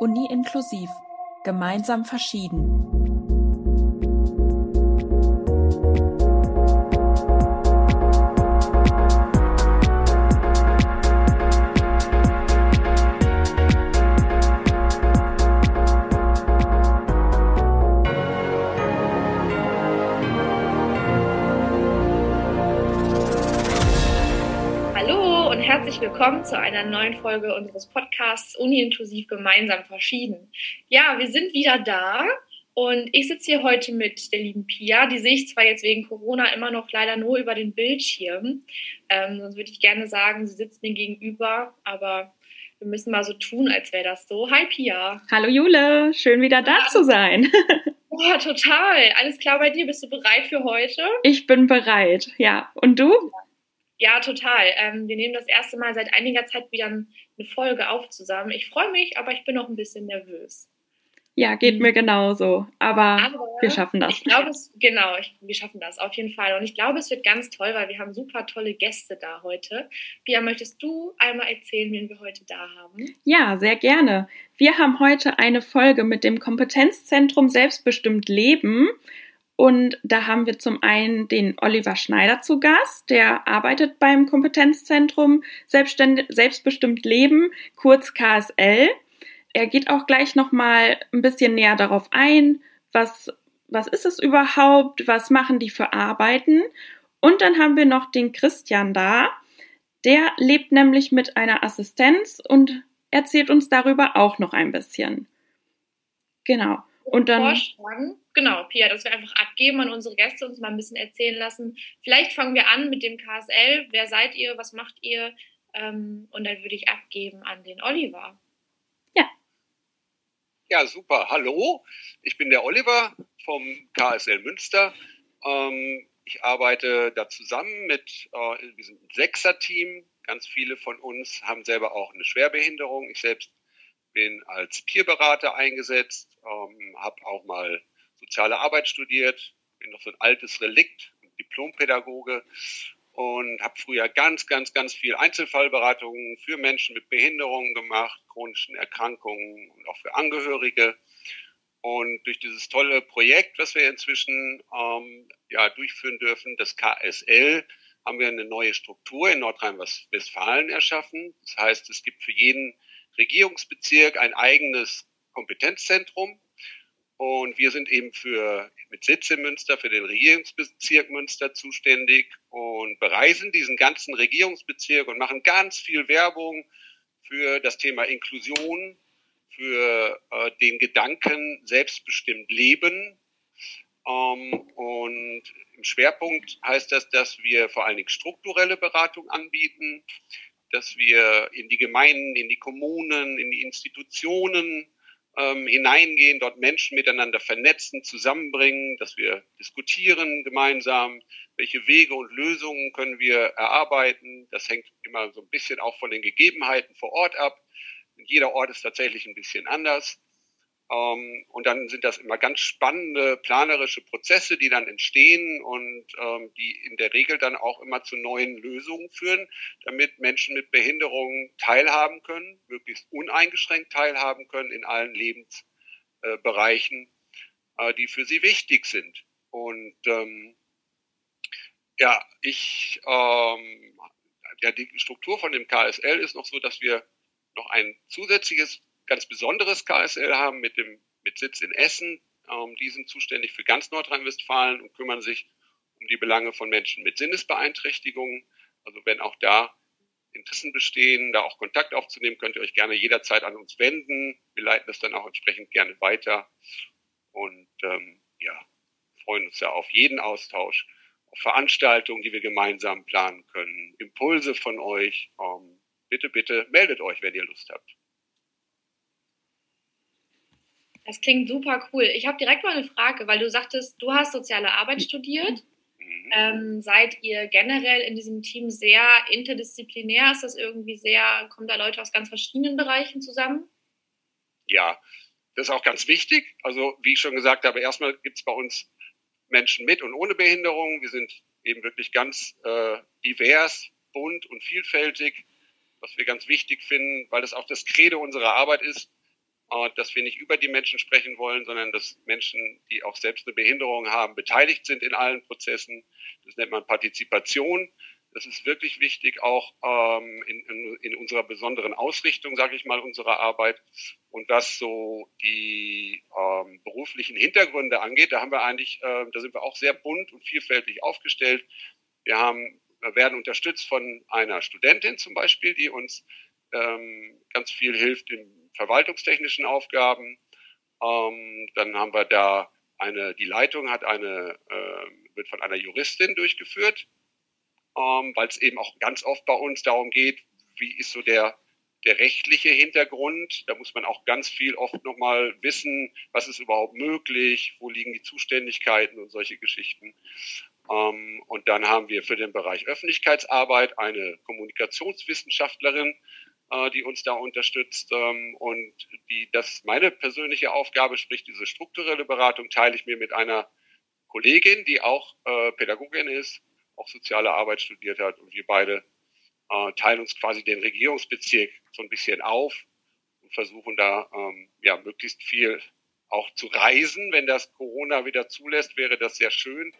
Uni inklusiv. Gemeinsam verschieden. Herzlich willkommen zu einer neuen Folge unseres Podcasts Uni-inklusiv gemeinsam verschieden. Ja, wir sind wieder da und ich sitze hier heute mit der lieben Pia. Die sehe ich zwar jetzt wegen Corona immer noch leider nur über den Bildschirm. Ähm, sonst würde ich gerne sagen, sie sitzt mir gegenüber, aber wir müssen mal so tun, als wäre das so. Hi Pia. Hallo Jule, schön wieder da zu sein. Boah, total. Alles klar bei dir? Bist du bereit für heute? Ich bin bereit, ja. Und du? Ja, total. Ähm, wir nehmen das erste Mal seit einiger Zeit wieder eine Folge auf zusammen. Ich freue mich, aber ich bin noch ein bisschen nervös. Ja, geht mir genauso. Aber, Aber wir schaffen das. Ich glaube, es, genau, ich, wir schaffen das auf jeden Fall. Und ich glaube, es wird ganz toll, weil wir haben super tolle Gäste da heute. Pia, möchtest du einmal erzählen, wen wir heute da haben? Ja, sehr gerne. Wir haben heute eine Folge mit dem Kompetenzzentrum Selbstbestimmt Leben. Und da haben wir zum einen den Oliver Schneider zu Gast, der arbeitet beim Kompetenzzentrum Selbstbestimmt Leben, kurz KSL. Er geht auch gleich nochmal ein bisschen näher darauf ein, was, was ist es überhaupt, was machen die für Arbeiten. Und dann haben wir noch den Christian da, der lebt nämlich mit einer Assistenz und erzählt uns darüber auch noch ein bisschen. Genau. Und dann. Vorschlagen. Genau, Pia, dass wir einfach abgeben an unsere Gäste, uns mal ein bisschen erzählen lassen. Vielleicht fangen wir an mit dem KSL. Wer seid ihr? Was macht ihr? Ähm, und dann würde ich abgeben an den Oliver. Ja, super. Hallo, ich bin der Oliver vom KSL Münster. Ähm, ich arbeite da zusammen mit, äh, wir sind ein Sechser-Team. Ganz viele von uns haben selber auch eine Schwerbehinderung. Ich selbst bin als Peerberater eingesetzt, ähm, habe auch mal soziale Arbeit studiert, bin noch so ein altes Relikt, Diplompädagoge und habe früher ganz, ganz, ganz viel Einzelfallberatungen für Menschen mit Behinderungen gemacht, chronischen Erkrankungen und auch für Angehörige. Und durch dieses tolle Projekt, was wir inzwischen ähm, ja, durchführen dürfen, das KSL, haben wir eine neue Struktur in Nordrhein-Westfalen erschaffen. Das heißt, es gibt für jeden Regierungsbezirk ein eigenes Kompetenzzentrum, und wir sind eben für, mit Sitz in Münster, für den Regierungsbezirk Münster zuständig und bereisen diesen ganzen Regierungsbezirk und machen ganz viel Werbung für das Thema Inklusion, für äh, den Gedanken selbstbestimmt leben. Ähm, und im Schwerpunkt heißt das, dass wir vor allen Dingen strukturelle Beratung anbieten, dass wir in die Gemeinden, in die Kommunen, in die Institutionen ähm, hineingehen, dort Menschen miteinander vernetzen, zusammenbringen, dass wir diskutieren gemeinsam, welche Wege und Lösungen können wir erarbeiten. Das hängt immer so ein bisschen auch von den Gegebenheiten vor Ort ab. Jeder Ort ist tatsächlich ein bisschen anders. Ähm, und dann sind das immer ganz spannende planerische Prozesse, die dann entstehen und ähm, die in der Regel dann auch immer zu neuen Lösungen führen, damit Menschen mit Behinderungen teilhaben können, möglichst uneingeschränkt teilhaben können in allen Lebensbereichen, äh, die für sie wichtig sind. Und ähm, ja, ich, ähm, ja, die Struktur von dem KSL ist noch so, dass wir noch ein zusätzliches ganz besonderes KSL haben mit dem mit Sitz in Essen. Ähm, die sind zuständig für ganz Nordrhein-Westfalen und kümmern sich um die Belange von Menschen mit Sinnesbeeinträchtigungen. Also wenn auch da Interessen bestehen, da auch Kontakt aufzunehmen, könnt ihr euch gerne jederzeit an uns wenden. Wir leiten das dann auch entsprechend gerne weiter und ähm, ja, freuen uns ja auf jeden Austausch, auf Veranstaltungen, die wir gemeinsam planen können, Impulse von euch. Ähm, bitte, bitte meldet euch, wenn ihr Lust habt. Das klingt super cool. Ich habe direkt mal eine Frage, weil du sagtest, du hast soziale Arbeit studiert. Mhm. Ähm, seid ihr generell in diesem Team sehr interdisziplinär? Ist das irgendwie sehr, kommen da Leute aus ganz verschiedenen Bereichen zusammen? Ja, das ist auch ganz wichtig. Also wie ich schon gesagt habe, erstmal gibt es bei uns Menschen mit und ohne Behinderung. Wir sind eben wirklich ganz äh, divers, bunt und vielfältig, was wir ganz wichtig finden, weil das auch das Credo unserer Arbeit ist, äh, dass wir nicht über die Menschen sprechen wollen, sondern dass Menschen, die auch selbst eine Behinderung haben, beteiligt sind in allen Prozessen. Das nennt man Partizipation. Das ist wirklich wichtig, auch ähm, in, in, in unserer besonderen Ausrichtung, sage ich mal, unserer Arbeit. Und was so die ähm, beruflichen Hintergründe angeht, da haben wir eigentlich, äh, da sind wir auch sehr bunt und vielfältig aufgestellt. Wir haben, werden unterstützt von einer Studentin zum Beispiel, die uns ähm, ganz viel hilft in verwaltungstechnischen Aufgaben. Ähm, dann haben wir da eine, die Leitung hat eine, äh, wird von einer Juristin durchgeführt ähm, weil es eben auch ganz oft bei uns darum geht, wie ist so der, der rechtliche Hintergrund. Da muss man auch ganz viel oft nochmal wissen, was ist überhaupt möglich, wo liegen die Zuständigkeiten und solche Geschichten. Ähm, und dann haben wir für den Bereich Öffentlichkeitsarbeit eine Kommunikationswissenschaftlerin, äh, die uns da unterstützt. Ähm, und die, das meine persönliche Aufgabe, sprich diese strukturelle Beratung, teile ich mir mit einer Kollegin, die auch äh, Pädagogin ist auch soziale Arbeit studiert hat. Und wir beide äh, teilen uns quasi den Regierungsbezirk so ein bisschen auf und versuchen da ähm, ja möglichst viel auch zu reisen. Wenn das Corona wieder zulässt, wäre das sehr schön.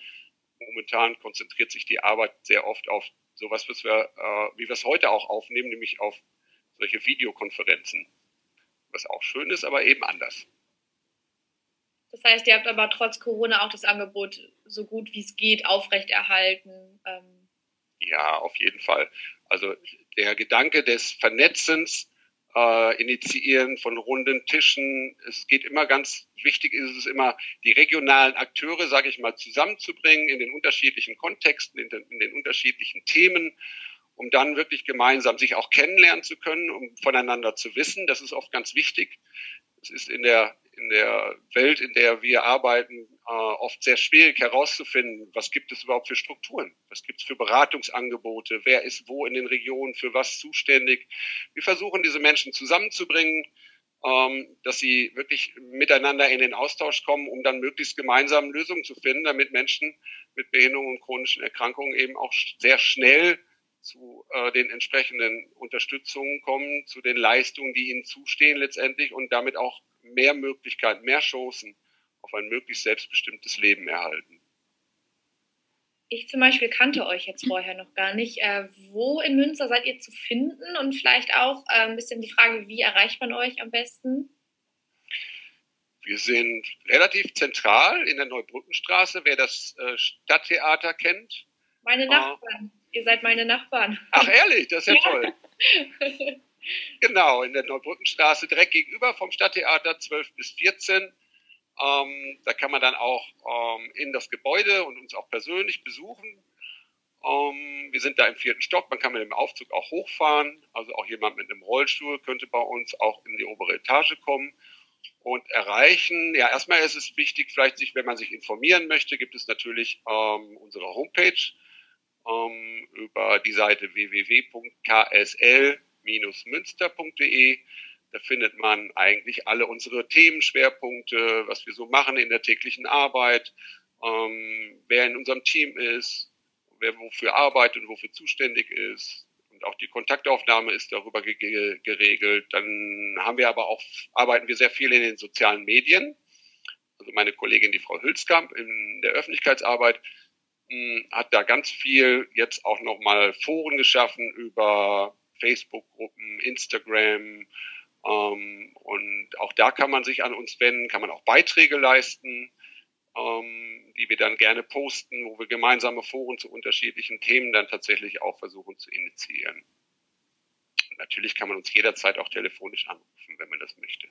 Momentan konzentriert sich die Arbeit sehr oft auf sowas, was wir, äh, wie wir es heute auch aufnehmen, nämlich auf solche Videokonferenzen. Was auch schön ist, aber eben anders. Das heißt, ihr habt aber trotz Corona auch das Angebot so gut wie es geht aufrechterhalten. Ähm. Ja, auf jeden Fall. Also der Gedanke des Vernetzens, äh, Initiieren von runden Tischen, es geht immer ganz wichtig ist es immer, die regionalen Akteure, sage ich mal, zusammenzubringen in den unterschiedlichen Kontexten, in den, in den unterschiedlichen Themen um dann wirklich gemeinsam sich auch kennenlernen zu können, um voneinander zu wissen. Das ist oft ganz wichtig. Es ist in der, in der Welt, in der wir arbeiten, äh, oft sehr schwierig herauszufinden, was gibt es überhaupt für Strukturen, was gibt es für Beratungsangebote, wer ist wo in den Regionen für was zuständig. Wir versuchen, diese Menschen zusammenzubringen, ähm, dass sie wirklich miteinander in den Austausch kommen, um dann möglichst gemeinsam Lösungen zu finden, damit Menschen mit Behinderungen und chronischen Erkrankungen eben auch sehr schnell zu äh, den entsprechenden Unterstützungen kommen, zu den Leistungen, die ihnen zustehen letztendlich und damit auch mehr Möglichkeiten, mehr Chancen auf ein möglichst selbstbestimmtes Leben erhalten. Ich zum Beispiel kannte euch jetzt vorher noch gar nicht. Äh, wo in Münster seid ihr zu finden? Und vielleicht auch äh, ein bisschen die Frage, wie erreicht man euch am besten? Wir sind relativ zentral in der Neubrückenstraße. Wer das äh, Stadttheater kennt. Meine ah. Nachbarn. Ihr seid meine Nachbarn. Ach, ehrlich? Das ist ja, ja. toll. genau, in der Neubrückenstraße direkt gegenüber vom Stadttheater 12 bis 14. Ähm, da kann man dann auch ähm, in das Gebäude und uns auch persönlich besuchen. Ähm, wir sind da im vierten Stock. Man kann mit dem Aufzug auch hochfahren. Also auch jemand mit einem Rollstuhl könnte bei uns auch in die obere Etage kommen und erreichen. Ja, erstmal ist es wichtig, vielleicht sich, wenn man sich informieren möchte, gibt es natürlich ähm, unsere Homepage ähm, über die Seite www.ksl-münster.de. Da findet man eigentlich alle unsere Themenschwerpunkte, was wir so machen in der täglichen Arbeit, ähm, wer in unserem Team ist, wer wofür arbeitet und wofür zuständig ist. Und auch die Kontaktaufnahme ist darüber ge geregelt. Dann haben wir aber auch, arbeiten wir sehr viel in den sozialen Medien. Also meine Kollegin, die Frau Hülskamp in der Öffentlichkeitsarbeit, hat da ganz viel jetzt auch nochmal Foren geschaffen über Facebook-Gruppen, Instagram. Ähm, und auch da kann man sich an uns wenden, kann man auch Beiträge leisten, ähm, die wir dann gerne posten, wo wir gemeinsame Foren zu unterschiedlichen Themen dann tatsächlich auch versuchen zu initiieren. natürlich kann man uns jederzeit auch telefonisch anrufen, wenn man das möchte.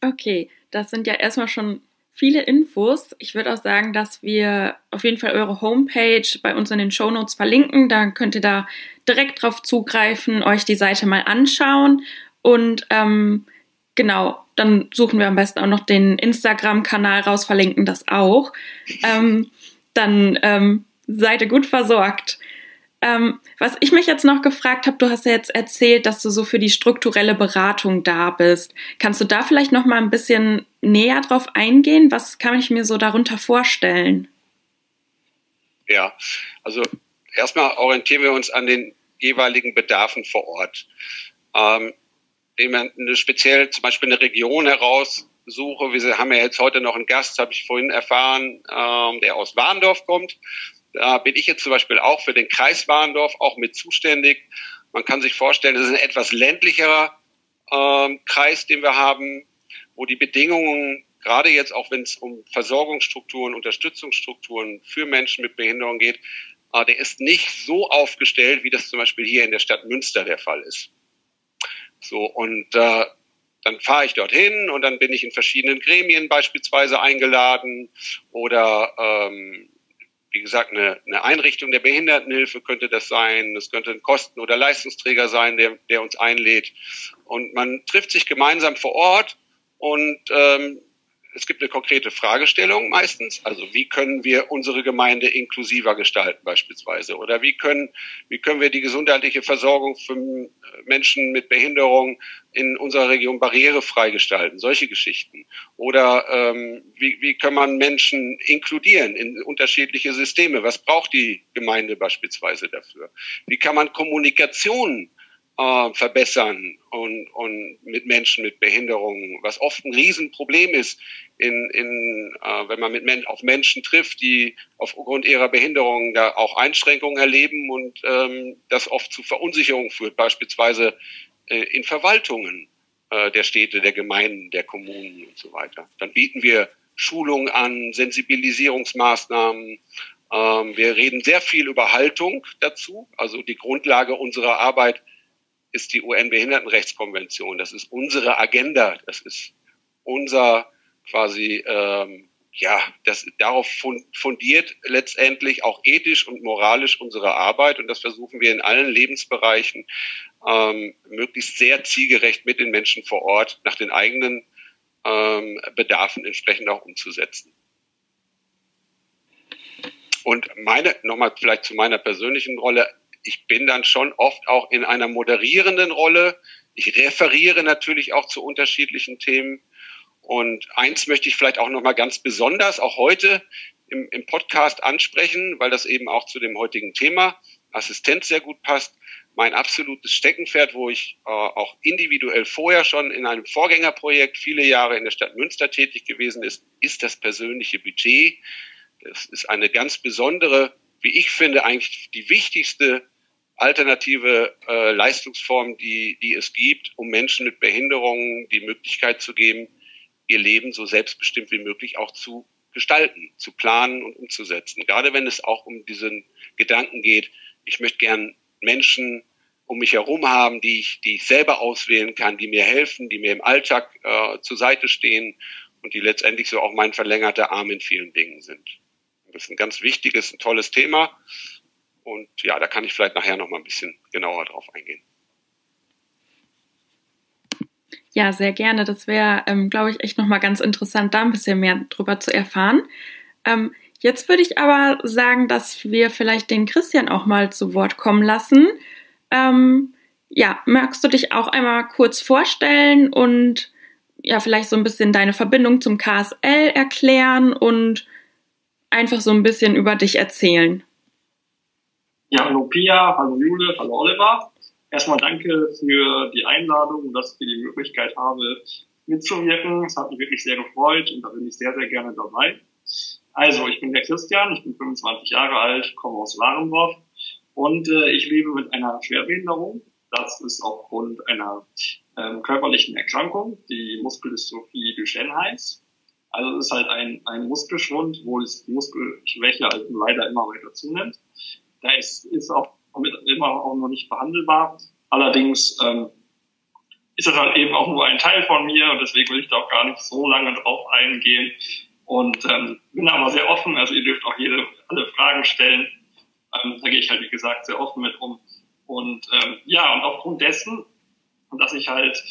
Okay, das sind ja erstmal schon viele Infos. Ich würde auch sagen, dass wir auf jeden Fall eure Homepage bei uns in den Show Notes verlinken. Da könnt ihr da direkt drauf zugreifen, euch die Seite mal anschauen. Und ähm, genau, dann suchen wir am besten auch noch den Instagram-Kanal raus, verlinken das auch. Ähm, dann ähm, seid ihr gut versorgt. Ähm, was ich mich jetzt noch gefragt habe, du hast ja jetzt erzählt, dass du so für die strukturelle Beratung da bist. Kannst du da vielleicht noch mal ein bisschen näher drauf eingehen? Was kann ich mir so darunter vorstellen? Ja, also erstmal orientieren wir uns an den jeweiligen Bedarfen vor Ort. Ähm, eine speziell zum Beispiel eine Region heraussuche. Wir haben ja jetzt heute noch einen Gast, habe ich vorhin erfahren, ähm, der aus Warndorf kommt. Da bin ich jetzt zum Beispiel auch für den Kreis Warndorf auch mit zuständig. Man kann sich vorstellen, das ist ein etwas ländlicherer ähm, Kreis, den wir haben, wo die Bedingungen, gerade jetzt auch wenn es um Versorgungsstrukturen, Unterstützungsstrukturen für Menschen mit Behinderung geht, äh, der ist nicht so aufgestellt, wie das zum Beispiel hier in der Stadt Münster der Fall ist. So, und äh, dann fahre ich dorthin und dann bin ich in verschiedenen Gremien beispielsweise eingeladen oder ähm, wie gesagt, eine, eine Einrichtung der Behindertenhilfe könnte das sein. Es könnte ein Kosten- oder Leistungsträger sein, der, der uns einlädt. Und man trifft sich gemeinsam vor Ort und ähm, es gibt eine konkrete Fragestellung meistens. Also wie können wir unsere Gemeinde inklusiver gestalten beispielsweise? Oder wie können, wie können wir die gesundheitliche Versorgung für Menschen mit Behinderung in unserer Region barrierefrei gestalten? Solche Geschichten. Oder ähm, wie, wie kann man Menschen inkludieren in unterschiedliche Systeme? Was braucht die Gemeinde beispielsweise dafür? Wie kann man Kommunikation äh, verbessern und, und mit Menschen mit Behinderungen, was oft ein Riesenproblem ist, in, in, äh, wenn man mit Men auf Menschen trifft, die aufgrund ihrer Behinderung da auch Einschränkungen erleben und ähm, das oft zu Verunsicherung führt, beispielsweise äh, in Verwaltungen äh, der Städte, der Gemeinden, der Kommunen und so weiter. Dann bieten wir Schulungen an, Sensibilisierungsmaßnahmen, ähm, wir reden sehr viel über Haltung dazu. Also die Grundlage unserer Arbeit ist die UN-Behindertenrechtskonvention. Das ist unsere Agenda. Das ist unser quasi, ähm, ja, das darauf fundiert letztendlich auch ethisch und moralisch unsere Arbeit. Und das versuchen wir in allen Lebensbereichen ähm, möglichst sehr zielgerecht mit den Menschen vor Ort nach den eigenen ähm, Bedarfen entsprechend auch umzusetzen. Und meine, nochmal vielleicht zu meiner persönlichen Rolle, ich bin dann schon oft auch in einer moderierenden Rolle. Ich referiere natürlich auch zu unterschiedlichen Themen. Und eins möchte ich vielleicht auch nochmal ganz besonders auch heute im, im Podcast ansprechen, weil das eben auch zu dem heutigen Thema Assistenz sehr gut passt. Mein absolutes Steckenpferd, wo ich äh, auch individuell vorher schon in einem Vorgängerprojekt viele Jahre in der Stadt Münster tätig gewesen ist, ist das persönliche Budget. Das ist eine ganz besondere, wie ich finde, eigentlich die wichtigste alternative äh, Leistungsform, die, die es gibt, um Menschen mit Behinderungen die Möglichkeit zu geben, ihr Leben so selbstbestimmt wie möglich auch zu gestalten, zu planen und umzusetzen. Gerade wenn es auch um diesen Gedanken geht, ich möchte gern Menschen um mich herum haben, die ich, die ich selber auswählen kann, die mir helfen, die mir im Alltag äh, zur Seite stehen und die letztendlich so auch mein verlängerter Arm in vielen Dingen sind. Das ist ein ganz wichtiges, ein tolles Thema. Und ja, da kann ich vielleicht nachher noch mal ein bisschen genauer drauf eingehen. Ja, sehr gerne. Das wäre, ähm, glaube ich, echt noch mal ganz interessant, da ein bisschen mehr drüber zu erfahren. Ähm, jetzt würde ich aber sagen, dass wir vielleicht den Christian auch mal zu Wort kommen lassen. Ähm, ja, magst du dich auch einmal kurz vorstellen und ja, vielleicht so ein bisschen deine Verbindung zum KSL erklären und einfach so ein bisschen über dich erzählen? Ja, hallo Pia, hallo Jule, hallo Oliver. Erstmal danke für die Einladung und dass ich die Möglichkeit habe, mitzuwirken. Es hat mich wirklich sehr gefreut und da bin ich sehr, sehr gerne dabei. Also, ich bin der Christian, ich bin 25 Jahre alt, komme aus Warendorf und äh, ich lebe mit einer Schwerbehinderung. Das ist aufgrund einer ähm, körperlichen Erkrankung, die Muskeldystrophie Duchenne heißt. Also es ist halt ein, ein Muskelschwund, wo es Muskelschwäche also leider immer weiter zunimmt. Da ist, ist auch immer auch noch nicht behandelbar. Allerdings ähm, ist das halt eben auch nur ein Teil von mir und deswegen will ich da auch gar nicht so lange drauf eingehen. Und ähm, bin aber sehr offen, also ihr dürft auch jede, alle Fragen stellen. Ähm, da gehe ich halt, wie gesagt, sehr offen mit um. Und ähm, ja, und aufgrund dessen, dass ich halt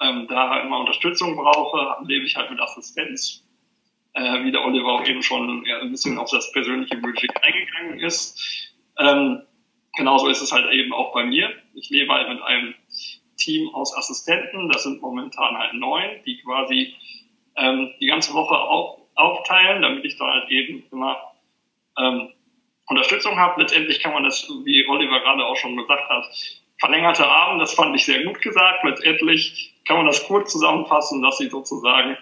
ähm, da immer Unterstützung brauche, lebe ich halt mit Assistenz. Äh, wie der Oliver auch eben schon ja, ein bisschen auf das persönliche Budget eingegangen ist. Ähm, genauso ist es halt eben auch bei mir. Ich lebe halt mit einem Team aus Assistenten. Das sind momentan halt neun, die quasi ähm, die ganze Woche auf, aufteilen, damit ich da halt eben immer ähm, Unterstützung habe. Letztendlich kann man das, wie Oliver gerade auch schon gesagt hat, verlängerte Abend, das fand ich sehr gut gesagt. Letztendlich kann man das kurz zusammenfassen, dass sie sozusagen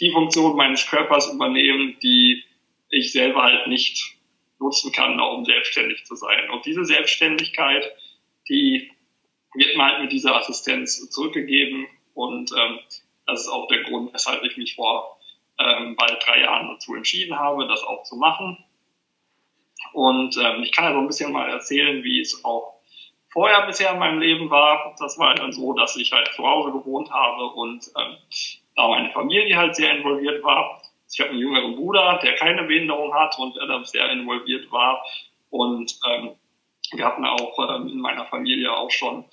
die Funktion meines Körpers übernehmen, die ich selber halt nicht nutzen kann, um selbstständig zu sein. Und diese Selbstständigkeit, die wird mir halt mit dieser Assistenz zurückgegeben. Und ähm, das ist auch der Grund, weshalb ich mich vor ähm, bald drei Jahren dazu entschieden habe, das auch zu machen. Und ähm, ich kann ja so ein bisschen mal erzählen, wie es auch vorher bisher in meinem Leben war. Das war dann so, dass ich halt zu Hause gewohnt habe und ähm, da meine Familie halt sehr involviert war. Ich habe einen jüngeren Bruder, der keine Behinderung hat und der da sehr involviert war. Und ähm, wir hatten auch ähm, in meiner Familie auch schon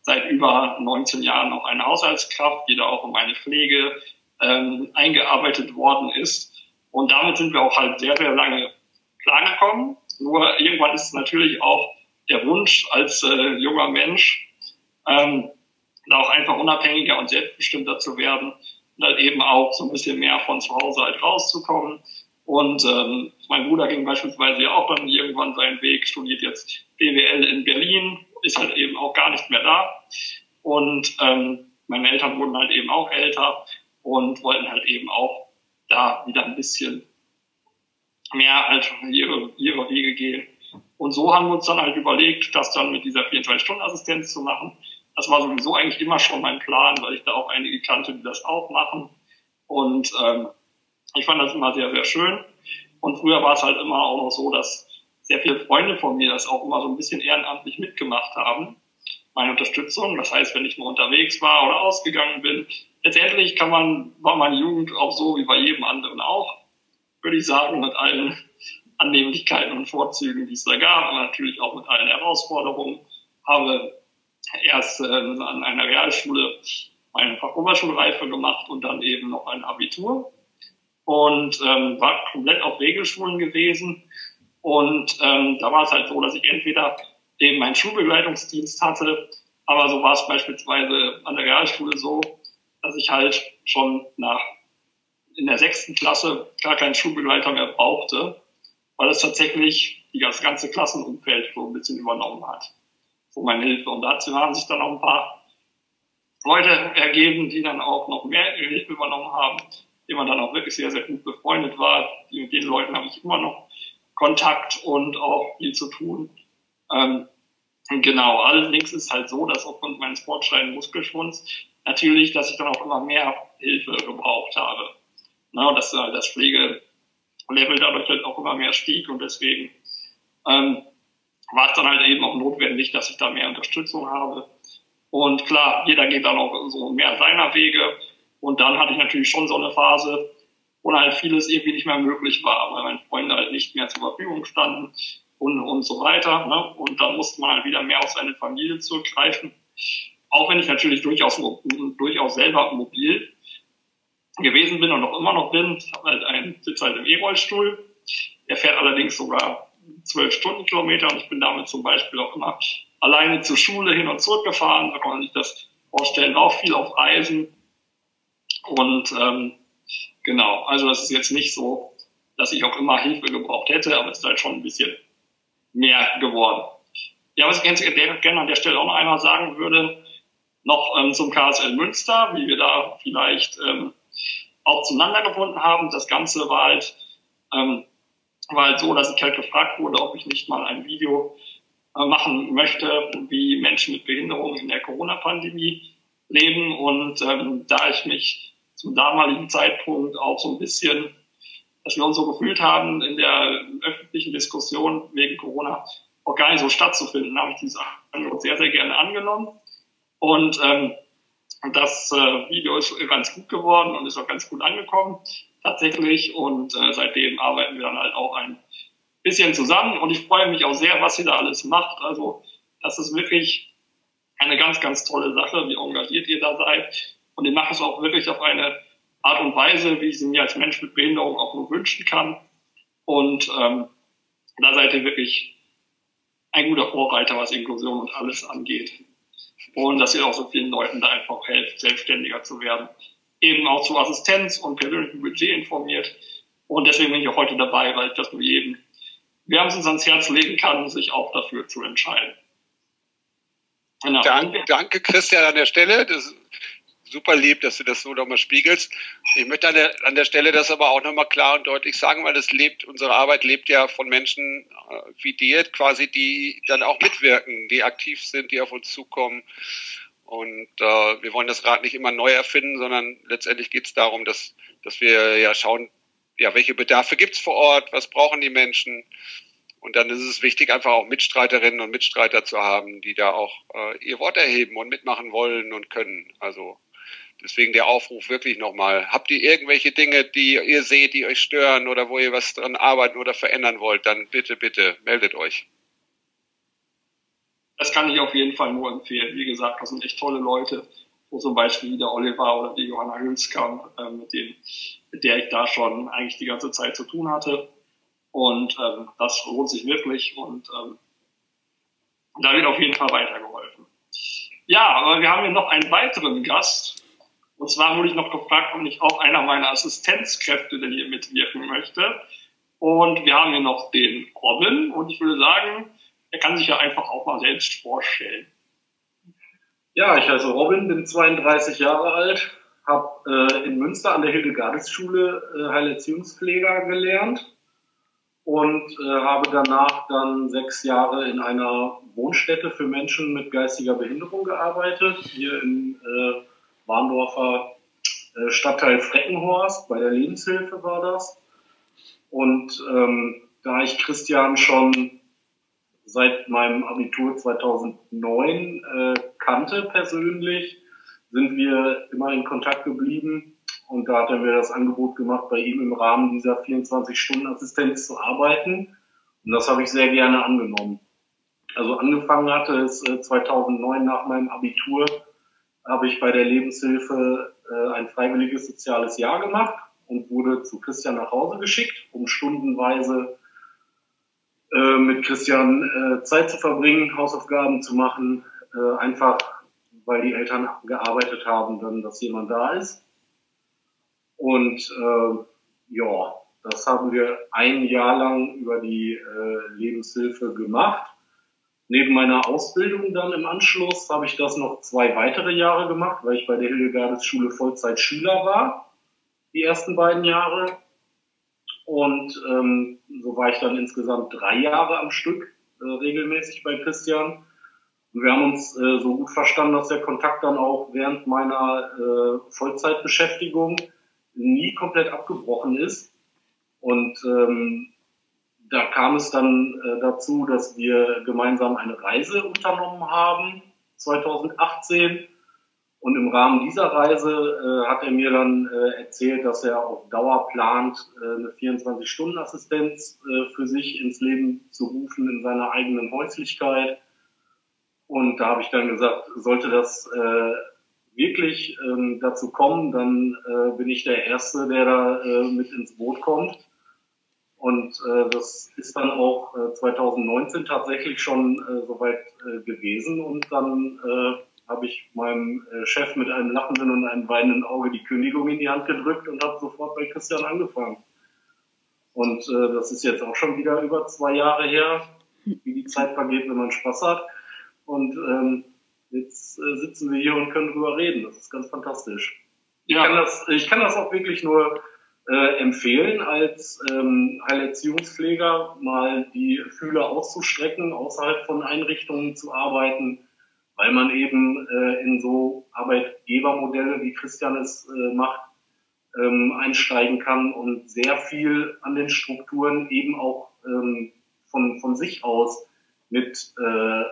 seit über 19 Jahren auch eine Haushaltskraft, die da auch um eine Pflege ähm, eingearbeitet worden ist. Und damit sind wir auch halt sehr, sehr lange klargekommen. Nur irgendwann ist natürlich auch der Wunsch als äh, junger Mensch, ähm, da auch einfach unabhängiger und selbstbestimmter zu werden und halt eben auch so ein bisschen mehr von zu Hause halt rauszukommen. Und ähm, mein Bruder ging beispielsweise auch dann irgendwann seinen Weg, studiert jetzt BWL in Berlin, ist halt eben auch gar nicht mehr da. Und ähm, meine Eltern wurden halt eben auch älter und wollten halt eben auch da wieder ein bisschen mehr halt ihre, ihre Wege gehen. Und so haben wir uns dann halt überlegt, das dann mit dieser 24-Stunden-Assistenz zu machen. Das war sowieso eigentlich immer schon mein Plan, weil ich da auch einige kannte, die das auch machen. Und ähm, ich fand das immer sehr, sehr schön. Und früher war es halt immer auch noch so, dass sehr viele Freunde von mir das auch immer so ein bisschen ehrenamtlich mitgemacht haben. Meine Unterstützung. Das heißt, wenn ich mal unterwegs war oder ausgegangen bin. Letztendlich kann man, war meine Jugend auch so wie bei jedem anderen auch, würde ich sagen, mit allen Annehmlichkeiten und Vorzügen, die es da gab, und natürlich auch mit allen Herausforderungen. Habe erst äh, an einer Realschule meine Fachoberschulreife gemacht und dann eben noch ein Abitur und ähm, war komplett auf Regelschulen gewesen. Und ähm, da war es halt so, dass ich entweder eben meinen Schulbegleitungsdienst hatte, aber so war es beispielsweise an der Realschule so, dass ich halt schon nach in der sechsten Klasse gar keinen Schulbegleiter mehr brauchte, weil es tatsächlich das ganze Klassenumfeld so ein bisschen übernommen hat. So meine Hilfe. Und dazu haben sich dann auch ein paar Leute ergeben, die dann auch noch mehr Hilfe übernommen haben, die man dann auch wirklich sehr, sehr gut befreundet war. Mit den Leuten habe ich immer noch Kontakt und auch viel zu tun. Ähm, genau, allerdings ist halt so, dass aufgrund meines fortschreitenden Muskelschwunds natürlich, dass ich dann auch immer mehr Hilfe gebraucht habe. Na, dass äh, das Pflegelevel dadurch halt auch immer mehr stieg und deswegen ähm, war es dann halt eben auch notwendig, dass ich da mehr Unterstützung habe. Und klar, jeder geht dann auch so mehr seiner Wege. Und dann hatte ich natürlich schon so eine Phase, wo halt vieles irgendwie nicht mehr möglich war, weil meine Freunde halt nicht mehr zur Verfügung standen und, und so weiter. Ne? Und dann musste man halt wieder mehr auf seine Familie zurückgreifen. Auch wenn ich natürlich durchaus, durchaus selber mobil gewesen bin und noch immer noch bin. Ich habe halt einen Sitz halt im E-Rollstuhl. Der fährt allerdings sogar zwölf Stundenkilometer und ich bin damit zum Beispiel auch immer alleine zur Schule hin und zurück gefahren. Da kann man sich das vorstellen, auch viel auf Reisen. Und ähm, genau, also das ist jetzt nicht so, dass ich auch immer Hilfe gebraucht hätte, aber es ist halt schon ein bisschen mehr geworden. Ja, was ich gerne an der Stelle auch noch einmal sagen würde, noch ähm, zum KSL Münster, wie wir da vielleicht ähm, auch zueinander gefunden haben. Das Ganze war halt, ähm, war halt so, dass ich halt gefragt wurde, ob ich nicht mal ein Video äh, machen möchte, wie Menschen mit Behinderungen in der Corona-Pandemie leben. Und ähm, da ich mich zum damaligen Zeitpunkt auch so ein bisschen, dass wir uns so gefühlt haben, in der öffentlichen Diskussion wegen Corona auch gar nicht so stattzufinden, habe ich dieses Angebot sehr, sehr gerne angenommen. Und ähm, das äh, Video ist ganz gut geworden und ist auch ganz gut angekommen tatsächlich. Und äh, seitdem arbeiten wir dann halt auch ein bisschen zusammen. Und ich freue mich auch sehr, was sie da alles macht. Also das ist wirklich eine ganz, ganz tolle Sache, wie engagiert ihr da seid. Und ihr macht es auch wirklich auf eine Art und Weise, wie ich sie mir als Mensch mit Behinderung auch nur wünschen kann. Und ähm, da seid ihr wirklich ein guter Vorreiter, was Inklusion und alles angeht und dass ihr auch so vielen Leuten da einfach helft, selbstständiger zu werden. Eben auch zur Assistenz und persönlichem Budget informiert. Und deswegen bin ich auch heute dabei, weil ich das nur jedem wärmstens ans Herz legen kann, sich auch dafür zu entscheiden. Genau. Danke, danke, Christian, an der Stelle. Das super lieb, dass du das so nochmal spiegelst. Ich möchte an der, an der Stelle das aber auch nochmal klar und deutlich sagen, weil das lebt, unsere Arbeit lebt ja von Menschen äh, wie dir, quasi, die dann auch mitwirken, die aktiv sind, die auf uns zukommen. Und äh, wir wollen das Rad nicht immer neu erfinden, sondern letztendlich geht es darum, dass, dass wir ja schauen, ja, welche Bedarfe gibt's vor Ort, was brauchen die Menschen. Und dann ist es wichtig, einfach auch Mitstreiterinnen und Mitstreiter zu haben, die da auch äh, ihr Wort erheben und mitmachen wollen und können. Also Deswegen der Aufruf wirklich nochmal. Habt ihr irgendwelche Dinge, die ihr seht, die euch stören oder wo ihr was dran arbeiten oder verändern wollt, dann bitte, bitte meldet euch. Das kann ich auf jeden Fall nur empfehlen. Wie gesagt, das sind echt tolle Leute, wo zum Beispiel der Oliver oder die Johanna Hülskamp, äh, mit, denen, mit der ich da schon eigentlich die ganze Zeit zu tun hatte. Und ähm, das lohnt sich wirklich und ähm, da wird auf jeden Fall weitergeholfen. Ja, aber wir haben hier noch einen weiteren Gast, und zwar wurde ich noch gefragt, ob nicht auch einer meiner Assistenzkräfte denn hier mitwirken möchte. Und wir haben hier noch den Robin. Und ich würde sagen, er kann sich ja einfach auch mal selbst vorstellen. Ja, ich heiße Robin, bin 32 Jahre alt, habe äh, in Münster an der Hildegardis-Schule äh, Heilerziehungspfleger gelernt und äh, habe danach dann sechs Jahre in einer Wohnstätte für Menschen mit geistiger Behinderung gearbeitet, hier in äh, Warndorfer äh, Stadtteil Freckenhorst, bei der Lebenshilfe war das. Und ähm, da ich Christian schon seit meinem Abitur 2009 äh, kannte persönlich, sind wir immer in Kontakt geblieben. Und da hat er mir das Angebot gemacht, bei ihm im Rahmen dieser 24-Stunden-Assistenz zu arbeiten. Und das habe ich sehr gerne angenommen. Also angefangen hatte es äh, 2009 nach meinem Abitur habe ich bei der Lebenshilfe äh, ein freiwilliges soziales Jahr gemacht und wurde zu Christian nach Hause geschickt, um stundenweise äh, mit Christian äh, Zeit zu verbringen, Hausaufgaben zu machen, äh, einfach weil die Eltern gearbeitet haben, dann, dass jemand da ist. Und äh, ja, das haben wir ein Jahr lang über die äh, Lebenshilfe gemacht. Neben meiner Ausbildung dann im Anschluss habe ich das noch zwei weitere Jahre gemacht, weil ich bei der Hildegardes Schule Vollzeit Schüler war, die ersten beiden Jahre. Und ähm, so war ich dann insgesamt drei Jahre am Stück äh, regelmäßig bei Christian. Und wir haben uns äh, so gut verstanden, dass der Kontakt dann auch während meiner äh, Vollzeitbeschäftigung nie komplett abgebrochen ist. Und ähm, da kam es dann äh, dazu, dass wir gemeinsam eine Reise unternommen haben, 2018. Und im Rahmen dieser Reise äh, hat er mir dann äh, erzählt, dass er auf Dauer plant, äh, eine 24-Stunden-Assistenz äh, für sich ins Leben zu rufen in seiner eigenen Häuslichkeit. Und da habe ich dann gesagt, sollte das äh, wirklich ähm, dazu kommen, dann äh, bin ich der Erste, der da mit ins Boot kommt. Und äh, das ist dann auch äh, 2019 tatsächlich schon äh, soweit äh, gewesen. Und dann äh, habe ich meinem äh, Chef mit einem lachenden und einem weinenden Auge die Kündigung in die Hand gedrückt und habe sofort bei Christian angefangen. Und äh, das ist jetzt auch schon wieder über zwei Jahre her, wie die Zeit vergeht, wenn man Spaß hat. Und ähm, jetzt äh, sitzen wir hier und können drüber reden. Das ist ganz fantastisch. Ja. Ich, kann das, ich kann das auch wirklich nur äh, empfehlen, als ähm, Heilerziehungspfleger mal die Fühler auszustrecken, außerhalb von Einrichtungen zu arbeiten, weil man eben äh, in so Arbeitgebermodelle, wie Christian es äh, macht, ähm, einsteigen kann und sehr viel an den Strukturen eben auch ähm, von, von sich aus mit äh,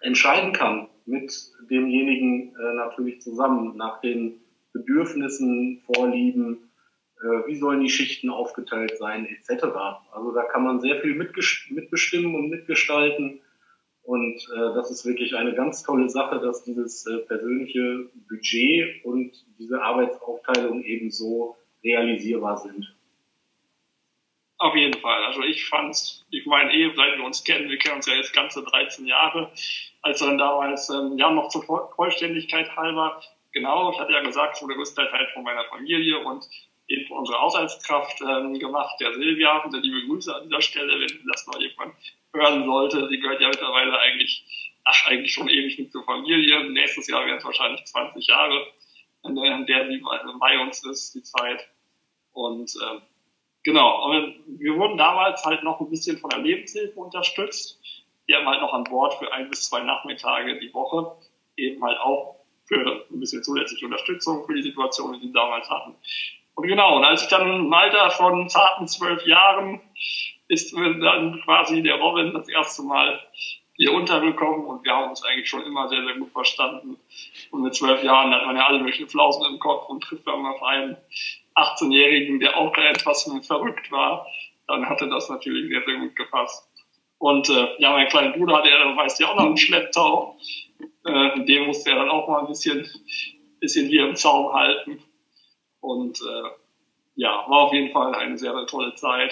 entscheiden kann, mit demjenigen äh, natürlich zusammen, nach den Bedürfnissen, Vorlieben, äh, wie sollen die Schichten aufgeteilt sein, etc. Also da kann man sehr viel mitbestimmen und mitgestalten. Und äh, das ist wirklich eine ganz tolle Sache, dass dieses äh, persönliche Budget und diese Arbeitsaufteilung eben so realisierbar sind. Auf jeden Fall. Also ich fand's, ich meine eh, seit wir uns kennen, wir kennen uns ja jetzt ganze 13 Jahre, als dann damals, ähm, ja noch zur Vollständigkeit halber, genau, ich hatte ja gesagt, ich wurde größtenteils halt von meiner Familie und eben unsere Haushaltskraft ähm, gemacht, der Silvia. Und liebe Grüße an dieser Stelle, wenn das mal jemand hören sollte. Sie gehört ja mittlerweile eigentlich ach, eigentlich schon ewig mit zur Familie. Nächstes Jahr werden es wahrscheinlich 20 Jahre, in der, in der sie bei uns ist, die Zeit. Und äh, genau, aber wir wurden damals halt noch ein bisschen von der Lebenshilfe unterstützt. Die haben halt noch an Bord für ein bis zwei Nachmittage die Woche, eben halt auch für ein bisschen zusätzliche Unterstützung für die Situation, die sie damals hatten. Und genau, und als ich dann im Alter von zarten zwölf Jahren ist dann quasi der Robin das erste Mal hier untergekommen und wir haben uns eigentlich schon immer sehr, sehr gut verstanden. Und mit zwölf Jahren hat man ja alle möglichen Flausen im Kopf und trifft dann auf einen 18-Jährigen, der auch etwas verrückt war, dann hatte das natürlich sehr, sehr gut gepasst. Und äh, ja, mein kleiner Bruder, der weiß ja auch noch einen Schlepptau, äh, dem musste er dann auch mal ein bisschen, bisschen hier im Zaum halten. Und äh, ja, war auf jeden Fall eine sehr, sehr tolle Zeit.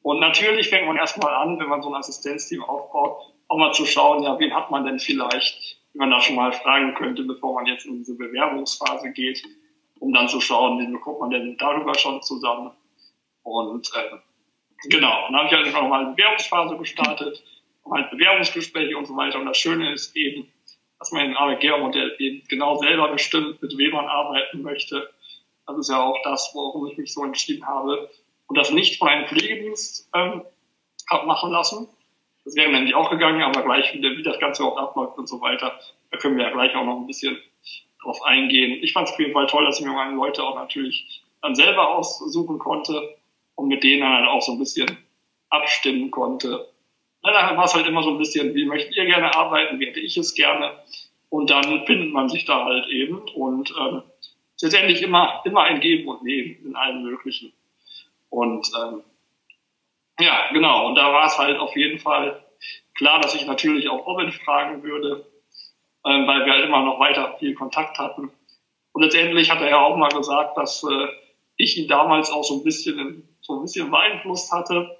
Und natürlich fängt man erstmal an, wenn man so ein Assistenzteam aufbaut, auch mal zu schauen, ja, wen hat man denn vielleicht, wie man da schon mal fragen könnte, bevor man jetzt in diese Bewerbungsphase geht, um dann zu schauen, wen bekommt man denn darüber schon zusammen. Und äh, genau, und dann habe ich halt einfach nochmal eine Bewerbungsphase gestartet, halt Bewerbungsgespräche und so weiter. Und das Schöne ist eben, dass man im Arbeitgebermodell eben genau selber bestimmt, mit wem man arbeiten möchte das ist ja auch das, worum ich mich so entschieden habe. Und das nicht von einem Pflegedienst ähm, habe machen lassen. Das wäre nämlich auch gegangen, aber gleich wieder, wie das Ganze auch abläuft und so weiter. Da können wir ja gleich auch noch ein bisschen drauf eingehen. Ich fand es auf jeden Fall toll, dass ich mir meine Leute auch natürlich dann selber aussuchen konnte und mit denen dann halt auch so ein bisschen abstimmen konnte. Dann war es halt immer so ein bisschen, wie möchtet ihr gerne arbeiten, wie hätte ich es gerne. Und dann findet man sich da halt eben und ähm, letztendlich immer, immer ein Geben und Nehmen in allen möglichen. Und ähm, ja, genau. Und da war es halt auf jeden Fall klar, dass ich natürlich auch Robin fragen würde, ähm, weil wir halt immer noch weiter viel Kontakt hatten. Und letztendlich hat er ja auch mal gesagt, dass äh, ich ihn damals auch so ein bisschen so ein bisschen beeinflusst hatte,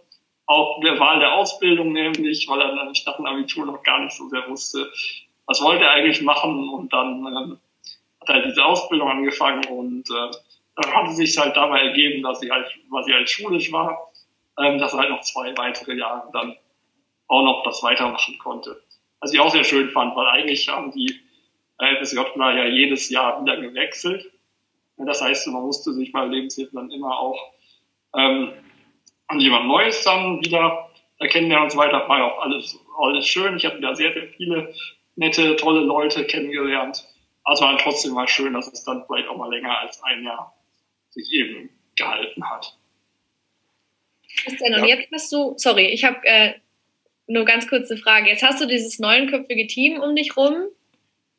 auch der Wahl der Ausbildung nämlich, weil er dann statt dem Abitur noch gar nicht so sehr wusste, was wollte er eigentlich machen und dann ähm, hat halt diese Ausbildung angefangen und äh, dann es sich halt dabei ergeben, dass sie halt, weil sie halt schulisch war, ähm, dass er halt noch zwei weitere Jahre dann auch noch das weitermachen konnte. Was ich auch sehr schön fand, weil eigentlich haben die FSJler ja jedes Jahr wieder gewechselt. Das heißt, man musste sich bei Lebenshilfe dann immer auch ähm, an jemand Neues dann wieder erkennen und so weiter. War ja auch alles, alles schön. Ich habe wieder sehr, sehr viele nette, tolle Leute kennengelernt. Also war trotzdem mal schön, dass es dann vielleicht auch mal länger als ein Jahr sich eben gehalten hat. Christian, und ja. jetzt hast du, sorry, ich habe äh, nur ganz kurze Frage. Jetzt hast du dieses neunköpfige Team um dich rum.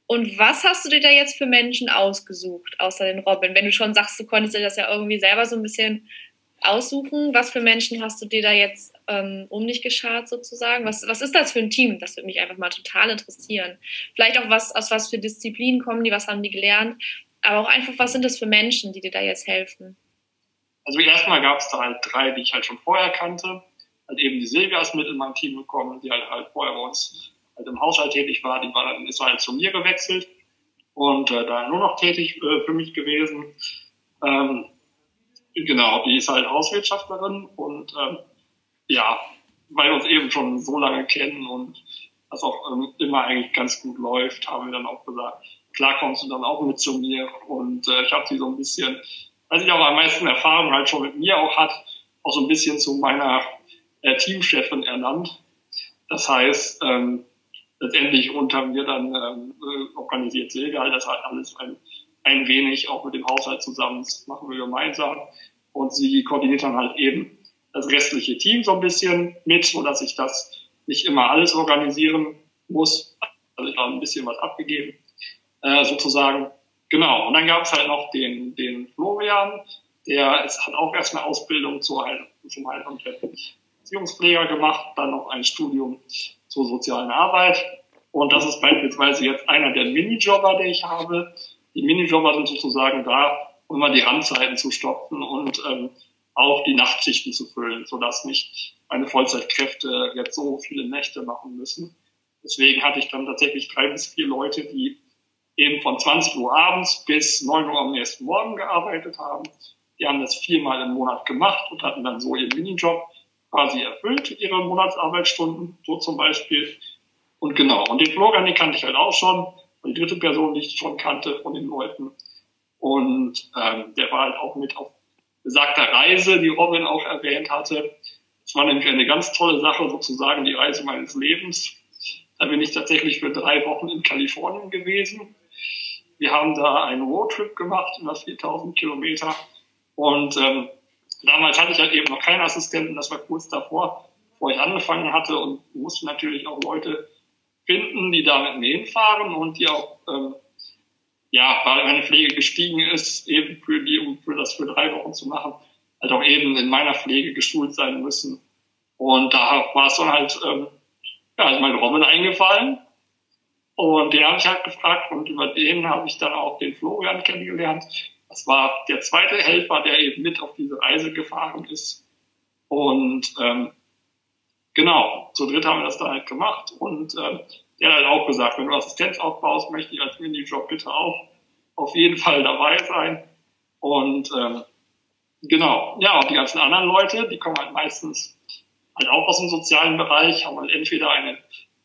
Und was hast du dir da jetzt für Menschen ausgesucht, außer den Robin? Wenn du schon sagst, du konntest dir das ja irgendwie selber so ein bisschen aussuchen. Was für Menschen hast du dir da jetzt ähm, um dich geschart sozusagen? Was, was ist das für ein Team? Das würde mich einfach mal total interessieren. Vielleicht auch was, aus was für Disziplinen kommen die, was haben die gelernt, aber auch einfach, was sind das für Menschen, die dir da jetzt helfen? Also erstmal gab es da halt drei, die ich halt schon vorher kannte. Halt eben die Silvia ist mit in mein Team gekommen, die halt, halt vorher bei uns halt im Haushalt tätig war. Die war dann, ist halt zu mir gewechselt und äh, da nur noch tätig äh, für mich gewesen. Ähm, Genau, die ist halt Hauswirtschaftlerin und ähm, ja, weil wir uns eben schon so lange kennen und das auch ähm, immer eigentlich ganz gut läuft, haben wir dann auch gesagt, klar kommst du dann auch mit zu mir und äh, ich habe sie so ein bisschen, weil sie auch am meisten Erfahrung halt schon mit mir auch hat, auch so ein bisschen zu meiner äh, Teamchefin ernannt. Das heißt, ähm, letztendlich unter mir dann ähm, äh, organisiert halt das halt alles ein ein wenig auch mit dem Haushalt zusammen. Das machen wir gemeinsam. Und sie koordiniert dann halt eben das restliche Team so ein bisschen mit, so dass ich das nicht immer alles organisieren muss. Also ich habe ein bisschen was abgegeben, äh, sozusagen. Genau. Und dann gab es halt noch den, den Florian, der ist, hat auch erst eine Ausbildung zur Heil zum Heil- und Erziehungspfleger gemacht, dann noch ein Studium zur sozialen Arbeit. Und das ist beispielsweise jetzt einer der Minijobber, der ich habe. Die Minijobber sind sozusagen da, um mal die Randzeiten zu stoppen und ähm, auch die Nachtschichten zu füllen, sodass nicht meine Vollzeitkräfte jetzt so viele Nächte machen müssen. Deswegen hatte ich dann tatsächlich drei bis vier Leute, die eben von 20 Uhr abends bis 9 Uhr am nächsten Morgen gearbeitet haben. Die haben das viermal im Monat gemacht und hatten dann so ihren Minijob quasi erfüllt, ihre Monatsarbeitsstunden, so zum Beispiel. Und genau, und den Florian, den kannte ich halt auch schon. Die dritte Person, die ich schon kannte von den Leuten. Und ähm, der war halt auch mit auf besagter Reise, die Robin auch erwähnt hatte. Es war nämlich eine ganz tolle Sache, sozusagen die Reise meines Lebens. Da bin ich tatsächlich für drei Wochen in Kalifornien gewesen. Wir haben da einen Roadtrip gemacht, über 4000 Kilometer. Und ähm, damals hatte ich halt eben noch keinen Assistenten, das war kurz davor, wo ich angefangen hatte und musste natürlich auch Leute finden, die da mit mir hinfahren und die auch, ähm, ja, weil meine Pflege gestiegen ist, eben für die, um für das für drei Wochen zu machen, halt auch eben in meiner Pflege geschult sein müssen. Und da war es dann halt, ähm, ja, ist mein Robin eingefallen. Und den habe ich halt gefragt und über den habe ich dann auch den Florian kennengelernt. Das war der zweite Helfer, der eben mit auf diese Reise gefahren ist. Und ähm, genau, zu dritt haben wir das dann halt gemacht. Und ähm, der hat halt auch gesagt, wenn du Assistenz aufbaust, möchte ich als Minijob bitte auch auf jeden Fall dabei sein. Und ähm, genau, ja, und die ganzen anderen Leute, die kommen halt meistens halt auch aus dem sozialen Bereich, haben halt entweder eine,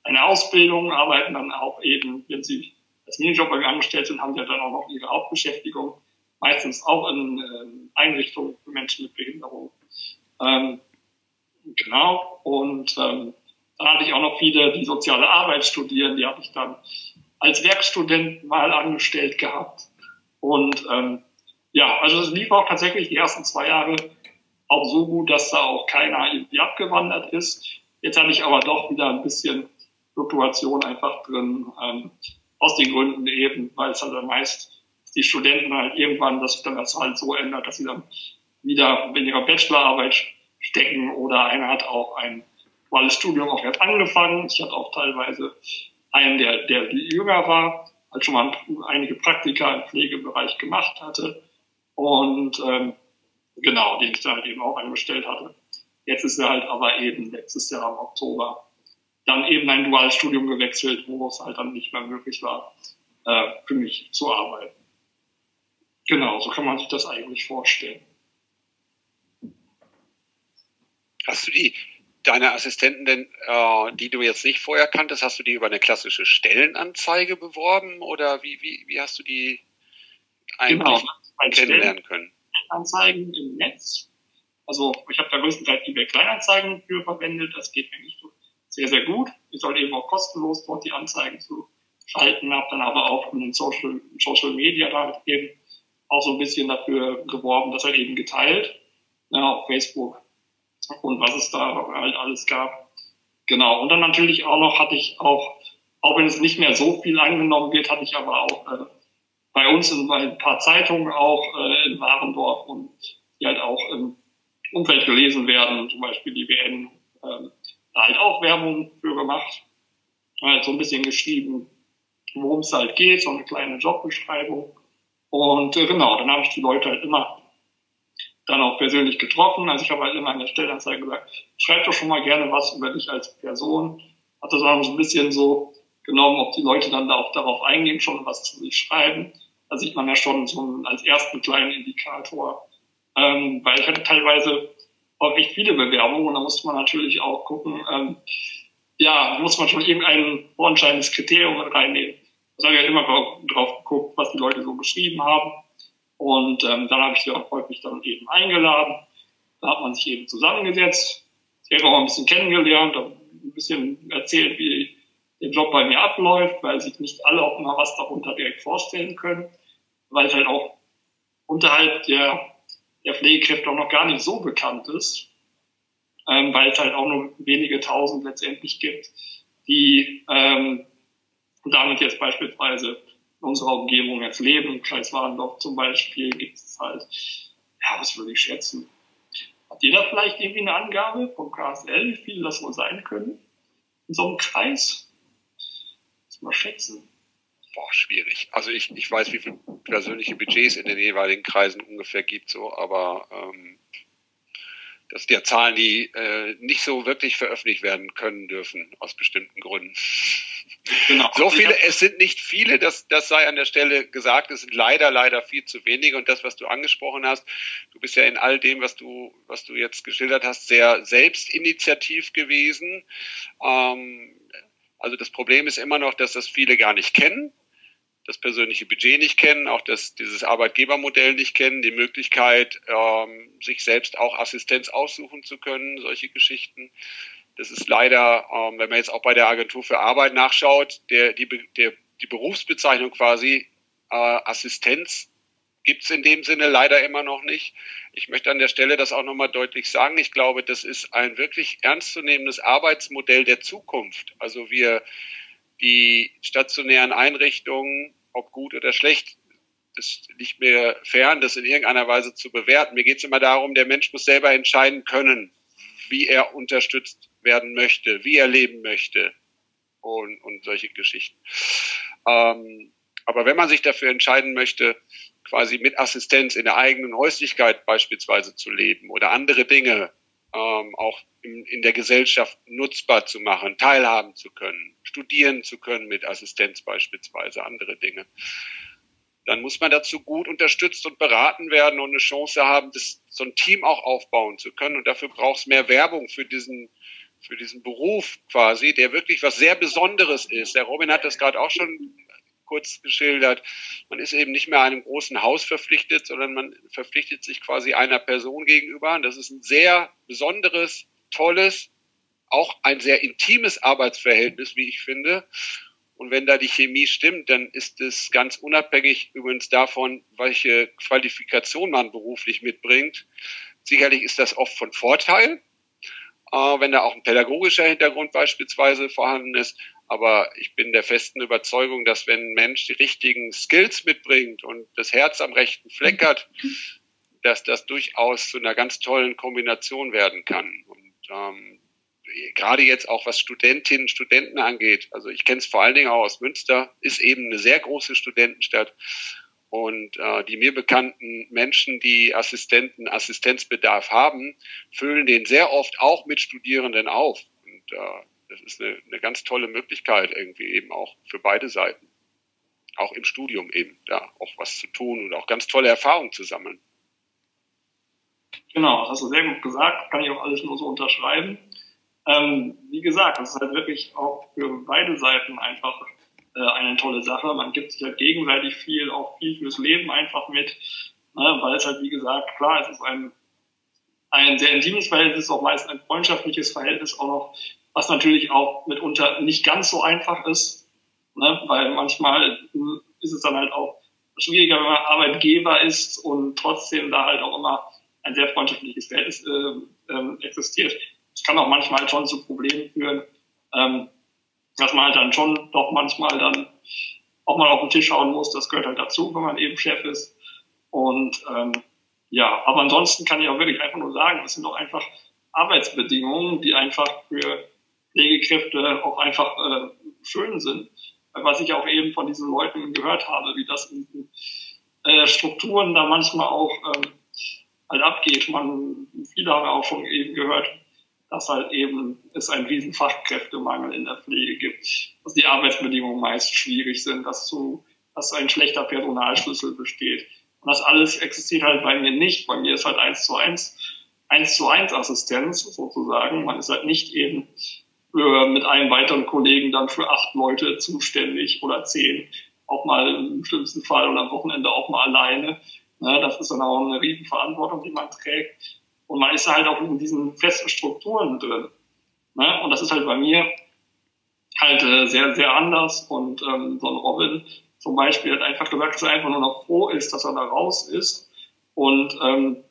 eine Ausbildung, arbeiten dann auch eben, wenn sie als Minijob bei mir angestellt sind, haben sie dann auch noch ihre Hauptbeschäftigung, meistens auch in äh, Einrichtungen für Menschen mit Behinderung. Ähm, genau, und ähm, dann hatte ich auch noch viele, die soziale Arbeit studieren, die habe ich dann als Werkstudent mal angestellt gehabt. Und ähm, ja, also es lief auch tatsächlich die ersten zwei Jahre auch so gut, dass da auch keiner irgendwie abgewandert ist. Jetzt hatte ich aber doch wieder ein bisschen Fluktuation einfach drin, ähm, aus den Gründen eben, weil es halt dann meist die Studenten halt irgendwann, sich dann das halt so ändert, dass sie dann wieder ihrer Bachelorarbeit stecken oder einer hat auch ein duales Studium auch erst angefangen. Ich hatte auch teilweise einen, der, der jünger war, halt schon mal einige Praktika im Pflegebereich gemacht hatte und ähm, genau, den ich da halt eben auch angestellt hatte. Jetzt ist er halt aber eben letztes Jahr im Oktober dann eben ein duales Studium gewechselt, wo es halt dann nicht mehr möglich war, äh, für mich zu arbeiten. Genau, so kann man sich das eigentlich vorstellen. Hast du die, deine Assistenten denn, äh, die du jetzt nicht vorher kanntest, hast du die über eine klassische Stellenanzeige beworben oder wie, wie, wie hast du die eigentlich genau, kennenlernen können? Anzeigen im Netz. Also ich habe da größtenteils eBay Kleinanzeigen für verwendet. Das geht eigentlich sehr, sehr gut. Ich soll eben auch kostenlos dort die Anzeigen zu schalten, habe dann aber auch in den Social, Social Media da eben auch so ein bisschen dafür geworben, dass er eben geteilt, ja, auf Facebook und was es da halt alles gab. Genau. Und dann natürlich auch noch hatte ich auch, auch wenn es nicht mehr so viel angenommen wird, hatte ich aber auch äh, bei uns in ein paar Zeitungen auch äh, in Warendorf und die halt auch im Umfeld gelesen werden, zum Beispiel die WN, äh, da halt auch Werbung für gemacht, halt so ein bisschen geschrieben, worum es halt geht, so eine kleine Jobbeschreibung. Und äh, genau, dann habe ich die Leute halt immer dann auch persönlich getroffen. Also ich habe halt immer in der Stellenanzeige gesagt, schreib doch schon mal gerne was über dich als Person. Hatte so ein bisschen so genommen, ob die Leute dann da auch darauf eingehen, schon was zu sich schreiben. Da sieht man ja schon so einen, als ersten kleinen Indikator. Ähm, weil ich hatte teilweise auch echt viele Bewerbungen und da musste man natürlich auch gucken, ähm, ja, muss man schon irgendein vorentscheidendes Kriterium reinnehmen. Da habe ich halt immer drauf geguckt, was die Leute so geschrieben haben. Und ähm, dann habe ich sie auch häufig dann eben eingeladen. Da hat man sich eben zusammengesetzt. Habe auch ein bisschen kennengelernt, ein bisschen erzählt, wie der Job bei mir abläuft, weil sich nicht alle auch immer was darunter direkt vorstellen können, weil es halt auch unterhalb der, der Pflegekräfte auch noch gar nicht so bekannt ist, ähm, weil es halt auch nur wenige tausend letztendlich gibt, die ähm, damit jetzt beispielsweise unserer Umgebung jetzt leben. Im Kreis Warendorf zum Beispiel gibt es halt, ja, was würde ich schätzen? Hat jeder vielleicht irgendwie eine Angabe vom KSL, wie viele das wohl sein können? In so einem Kreis? Das mal schätzen. Boah, schwierig. Also ich, ich weiß, wie viele persönliche Budgets in den jeweiligen Kreisen ungefähr gibt, so, aber ähm, das sind ja Zahlen, die äh, nicht so wirklich veröffentlicht werden können dürfen, aus bestimmten Gründen. Genau. So viele, es sind nicht viele, das, das sei an der Stelle gesagt, es sind leider, leider viel zu wenige. Und das, was du angesprochen hast, du bist ja in all dem, was du, was du jetzt geschildert hast, sehr selbstinitiativ gewesen. Ähm, Also das Problem ist immer noch, dass das viele gar nicht kennen, das persönliche Budget nicht kennen, auch das, dieses Arbeitgebermodell nicht kennen, die Möglichkeit, ähm, sich selbst auch Assistenz aussuchen zu können, solche Geschichten. Das ist leider, ähm, wenn man jetzt auch bei der Agentur für Arbeit nachschaut, der, die, der, die Berufsbezeichnung quasi äh, Assistenz gibt es in dem Sinne leider immer noch nicht. Ich möchte an der Stelle das auch nochmal deutlich sagen. Ich glaube, das ist ein wirklich ernstzunehmendes Arbeitsmodell der Zukunft. Also wir, die stationären Einrichtungen, ob gut oder schlecht, das nicht mehr fern, das in irgendeiner Weise zu bewerten. Mir geht es immer darum, der Mensch muss selber entscheiden können, wie er unterstützt werden möchte, wie er leben möchte und, und solche Geschichten. Ähm, aber wenn man sich dafür entscheiden möchte, quasi mit Assistenz in der eigenen Häuslichkeit beispielsweise zu leben oder andere Dinge ähm, auch in, in der Gesellschaft nutzbar zu machen, teilhaben zu können, studieren zu können mit Assistenz beispielsweise, andere Dinge. Dann muss man dazu gut unterstützt und beraten werden und eine Chance haben, das, so ein Team auch aufbauen zu können. Und dafür braucht es mehr Werbung für diesen, für diesen Beruf quasi, der wirklich was sehr Besonderes ist. Der Robin hat das gerade auch schon kurz geschildert. Man ist eben nicht mehr einem großen Haus verpflichtet, sondern man verpflichtet sich quasi einer Person gegenüber. Und das ist ein sehr besonderes, tolles, auch ein sehr intimes Arbeitsverhältnis, wie ich finde. Und wenn da die Chemie stimmt, dann ist es ganz unabhängig übrigens davon, welche Qualifikation man beruflich mitbringt. Sicherlich ist das oft von Vorteil, äh, wenn da auch ein pädagogischer Hintergrund beispielsweise vorhanden ist. Aber ich bin der festen Überzeugung, dass wenn ein Mensch die richtigen Skills mitbringt und das Herz am rechten Fleck hat, dass das durchaus zu einer ganz tollen Kombination werden kann. Und ähm, gerade jetzt auch was Studentinnen, Studenten angeht, also ich kenne es vor allen Dingen auch aus Münster, ist eben eine sehr große Studentenstadt. Und äh, die mir bekannten Menschen, die Assistenten, Assistenzbedarf haben, füllen den sehr oft auch mit Studierenden auf. Und äh, das ist eine, eine ganz tolle Möglichkeit irgendwie eben auch für beide Seiten. Auch im Studium eben, da auch was zu tun und auch ganz tolle Erfahrungen zu sammeln. Genau, das hast du sehr gut gesagt, kann ich auch alles nur so unterschreiben. Ähm, wie gesagt, das ist halt wirklich auch für beide Seiten einfach äh, eine tolle Sache. Man gibt sich halt gegenseitig viel, auch viel fürs Leben einfach mit, ne, weil es halt, wie gesagt, klar, es ist ein, ein sehr intimes Verhältnis, auch meist ein freundschaftliches Verhältnis auch noch, was natürlich auch mitunter nicht ganz so einfach ist, ne? weil manchmal ist es dann halt auch schwieriger, wenn man Arbeitgeber ist und trotzdem da halt auch immer ein sehr freundschaftliches Verhältnis äh, äh, existiert. Es kann auch manchmal schon zu Problemen führen, ähm, dass man halt dann schon doch manchmal dann auch mal auf den Tisch schauen muss. Das gehört halt dazu, wenn man eben Chef ist. Und ähm, ja, aber ansonsten kann ich auch wirklich einfach nur sagen, es sind doch einfach Arbeitsbedingungen, die einfach für Pflegekräfte auch einfach äh, schön sind. Was ich auch eben von diesen Leuten gehört habe, wie das in äh, Strukturen da manchmal auch ähm, halt abgeht. Man, viele haben auch schon eben gehört, dass halt eben es einen riesen Fachkräftemangel in der Pflege gibt, dass die Arbeitsbedingungen meist schwierig sind, dass, zu, dass ein schlechter Personalschlüssel besteht. Und das alles existiert halt bei mir nicht. Bei mir ist halt eins zu eins, eins zu eins Assistenz sozusagen. Man ist halt nicht eben für, mit einem weiteren Kollegen dann für acht Leute zuständig oder zehn, auch mal im schlimmsten Fall oder am Wochenende auch mal alleine. Ne, das ist dann auch eine riesen Verantwortung, die man trägt. Und man ist halt auch in diesen festen Strukturen drin. Ne? Und das ist halt bei mir halt äh, sehr, sehr anders. Und ähm, so ein Robin zum Beispiel hat einfach gesagt, dass er einfach nur noch froh ist, dass er da raus ist und ähm,